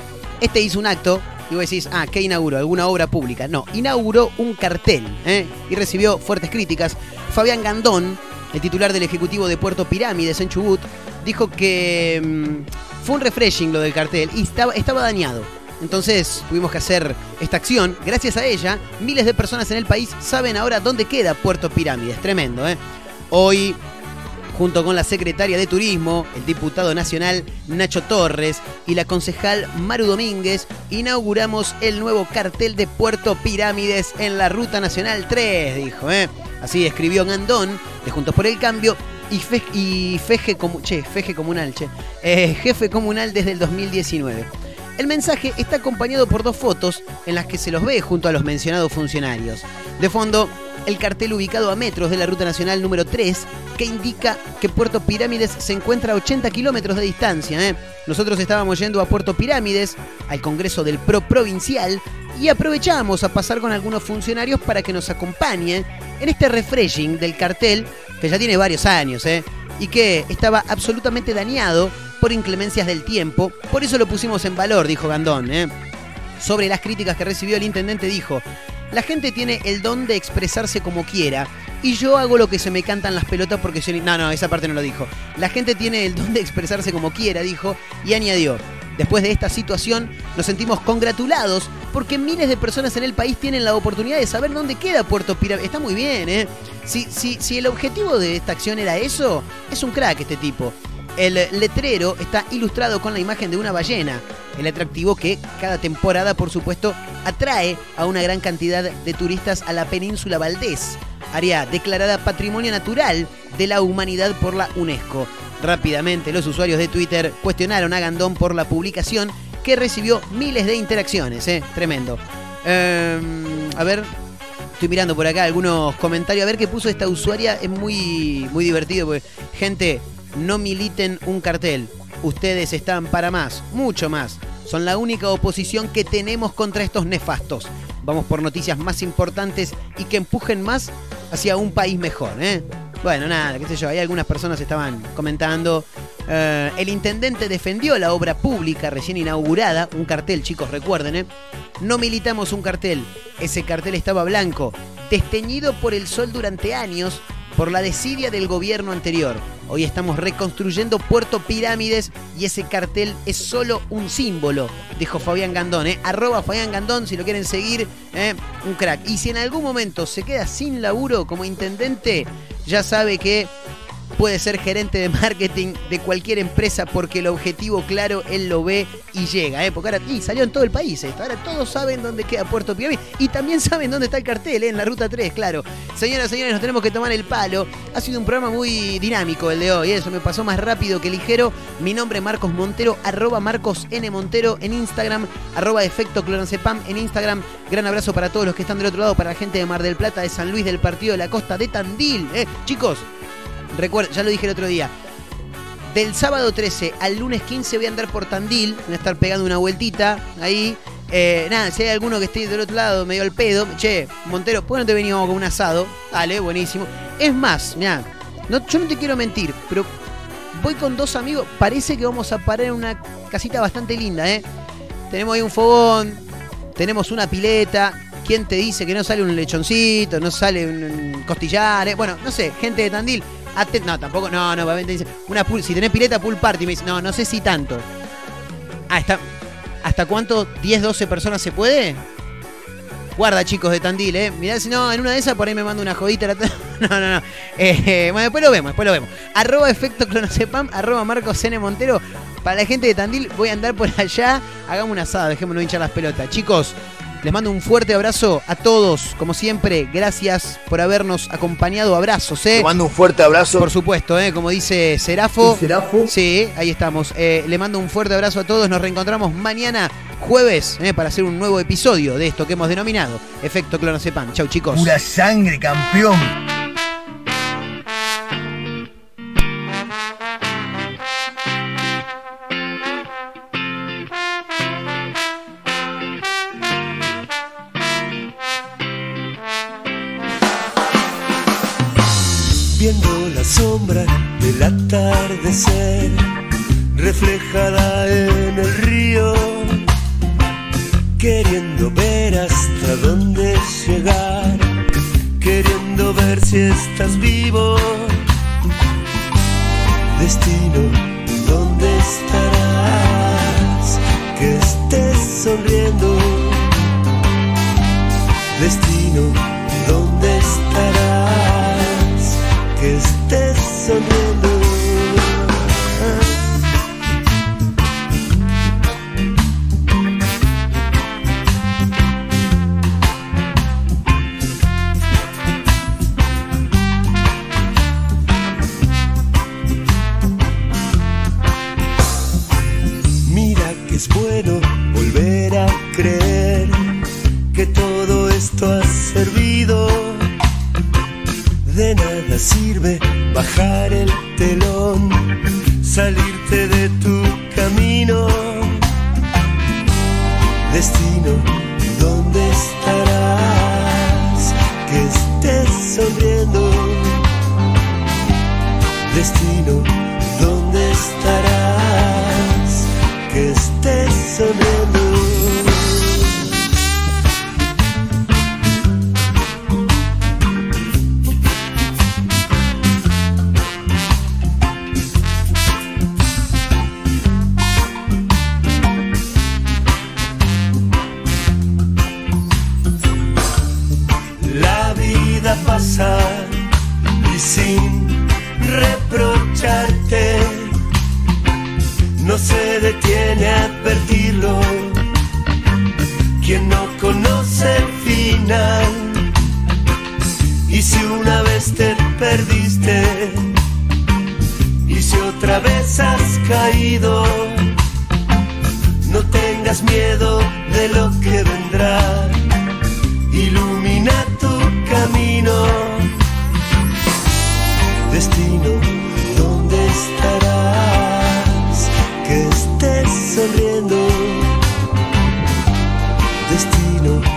este hizo un acto y vos decís, ah, ¿qué inauguró? ¿Alguna obra pública? No, inauguró un cartel ¿eh? y recibió fuertes críticas. Fabián Gandón, el titular del Ejecutivo de Puerto Pirámides en Chubut, dijo que mm, fue un refreshing lo del cartel y estaba, estaba dañado. Entonces tuvimos que hacer esta acción. Gracias a ella, miles de personas en el país saben ahora dónde queda Puerto Pirámides. Tremendo, ¿eh? Hoy junto con la secretaria de Turismo, el diputado nacional Nacho Torres y la concejal Maru Domínguez, inauguramos el nuevo cartel de Puerto Pirámides en la Ruta Nacional 3, dijo. ¿eh? Así escribió Gandón, de Juntos por el Cambio, y, Feje Comunal, che, eh, jefe comunal desde el 2019. El mensaje está acompañado por dos fotos en las que se los ve junto a los mencionados funcionarios. De fondo, el cartel ubicado a metros de la Ruta Nacional número 3, que indica que Puerto Pirámides se encuentra a 80 kilómetros de distancia. ¿eh? Nosotros estábamos yendo a Puerto Pirámides, al Congreso del Pro Provincial, y aprovechamos a pasar con algunos funcionarios para que nos acompañen en este refreshing del cartel, que ya tiene varios años, ¿eh? y que estaba absolutamente dañado por inclemencias del tiempo. Por eso lo pusimos en valor, dijo Gandón. ¿eh? Sobre las críticas que recibió el intendente dijo, la gente tiene el don de expresarse como quiera y yo hago lo que se me cantan las pelotas porque soy... No, no, esa parte no lo dijo. La gente tiene el don de expresarse como quiera, dijo, y añadió, después de esta situación nos sentimos congratulados porque miles de personas en el país tienen la oportunidad de saber dónde queda Puerto Pirámides. Está muy bien, ¿eh? Si, si, si el objetivo de esta acción era eso, es un crack este tipo. El letrero está ilustrado con la imagen de una ballena, el atractivo que cada temporada, por supuesto, atrae a una gran cantidad de turistas a la península Valdés, área declarada Patrimonio Natural de la Humanidad por la UNESCO. Rápidamente los usuarios de Twitter cuestionaron a Gandón por la publicación que recibió miles de interacciones, ¿eh? tremendo. Ehm, a ver, Estoy mirando por acá algunos comentarios. A ver qué puso esta usuaria. Es muy, muy divertido. Porque, gente, no militen un cartel. Ustedes están para más, mucho más. Son la única oposición que tenemos contra estos nefastos. Vamos por noticias más importantes y que empujen más hacia un país mejor, ¿eh? Bueno, nada, qué sé yo, hay algunas personas estaban comentando. Eh, el intendente defendió la obra pública recién inaugurada, un cartel, chicos, recuerden, ¿eh? No militamos un cartel, ese cartel estaba blanco, desteñido por el sol durante años por la desidia del gobierno anterior. Hoy estamos reconstruyendo Puerto Pirámides y ese cartel es solo un símbolo, dijo Fabián Gandón. ¿eh? Arroba Fabián Gandón si lo quieren seguir, ¿eh? un crack. Y si en algún momento se queda sin laburo como intendente, ya sabe que puede ser gerente de marketing de cualquier empresa porque el objetivo claro él lo ve y llega, ¿eh? porque ahora y salió en todo el país esto, ahora todos saben dónde queda Puerto Pirámides y también saben dónde está el cartel, ¿eh? en la ruta 3, claro. Señoras, señores, nos tenemos que tomar el palo. Ha sido un programa muy dinámico el de hoy, ¿eh? eso me pasó más rápido que ligero. Mi nombre es Marcos Montero, arroba Marcos N. Montero en Instagram, arroba efecto clonazepam en Instagram. Gran abrazo para todos los que están del otro lado, para la gente de Mar del Plata, de San Luis, del Partido de la Costa, de Tandil. ¿eh? Chicos, Recuerda, ya lo dije el otro día. Del sábado 13 al lunes 15 voy a andar por Tandil. Voy a estar pegando una vueltita ahí. Eh, nada, si hay alguno que esté del otro lado, medio al pedo. Che, Montero, ¿por qué no te venimos con un asado? Dale, buenísimo. Es más, mira, no, yo no te quiero mentir, pero voy con dos amigos. Parece que vamos a parar en una casita bastante linda, ¿eh? Tenemos ahí un fogón, tenemos una pileta. ¿Quién te dice que no sale un lechoncito, no sale un, un costillar? eh? Bueno, no sé, gente de Tandil. No, tampoco, no, no, dice, una pool, si tenés pileta, pool party. Me dice, no, no sé si tanto. Ah, está. ¿Hasta cuánto? ¿10, 12 personas se puede? Guarda, chicos de Tandil, ¿eh? Mirá, si no, en una de esas por ahí me mando una jodita. *laughs* No, no, no. Eh, bueno, después lo vemos, después lo vemos. Arroba efecto clonazepam, arroba Marcos N. Montero. Para la gente de Tandil, voy a andar por *laughs* allá. Hagamos una asada, dejémonos hinchar las pelotas. Chicos, les mando un fuerte abrazo a todos, como siempre, gracias por habernos acompañado. Abrazos, ¿eh? Mando un fuerte abrazo. Por supuesto, ¿eh? Como dice Serafo. Serafo. Sí, ahí estamos. Eh, le mando un fuerte abrazo a todos. Nos reencontramos mañana, jueves, eh, para hacer un nuevo episodio de esto que hemos denominado Efecto Clonazepam. Chau, chicos. Pura sangre, campeón. y sin reprocharte. No se detiene a advertirlo. Quien no conoce el final. Y si una vez te perdiste y si otra vez has caído no tengas miedo de lo que vendrá. Ilumina camino. Destino, ¿dónde estarás? Que estés sonriendo. Destino.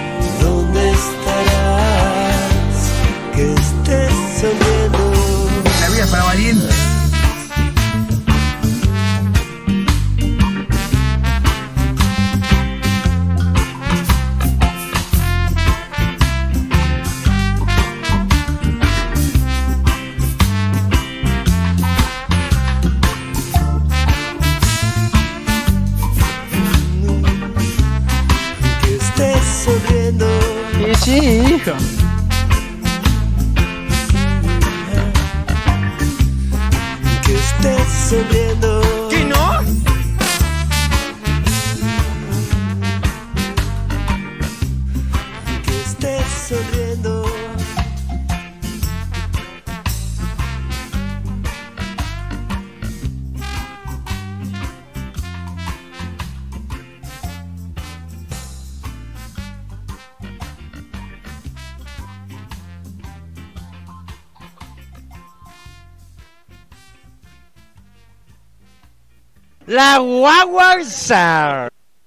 Welcome. guaguas are.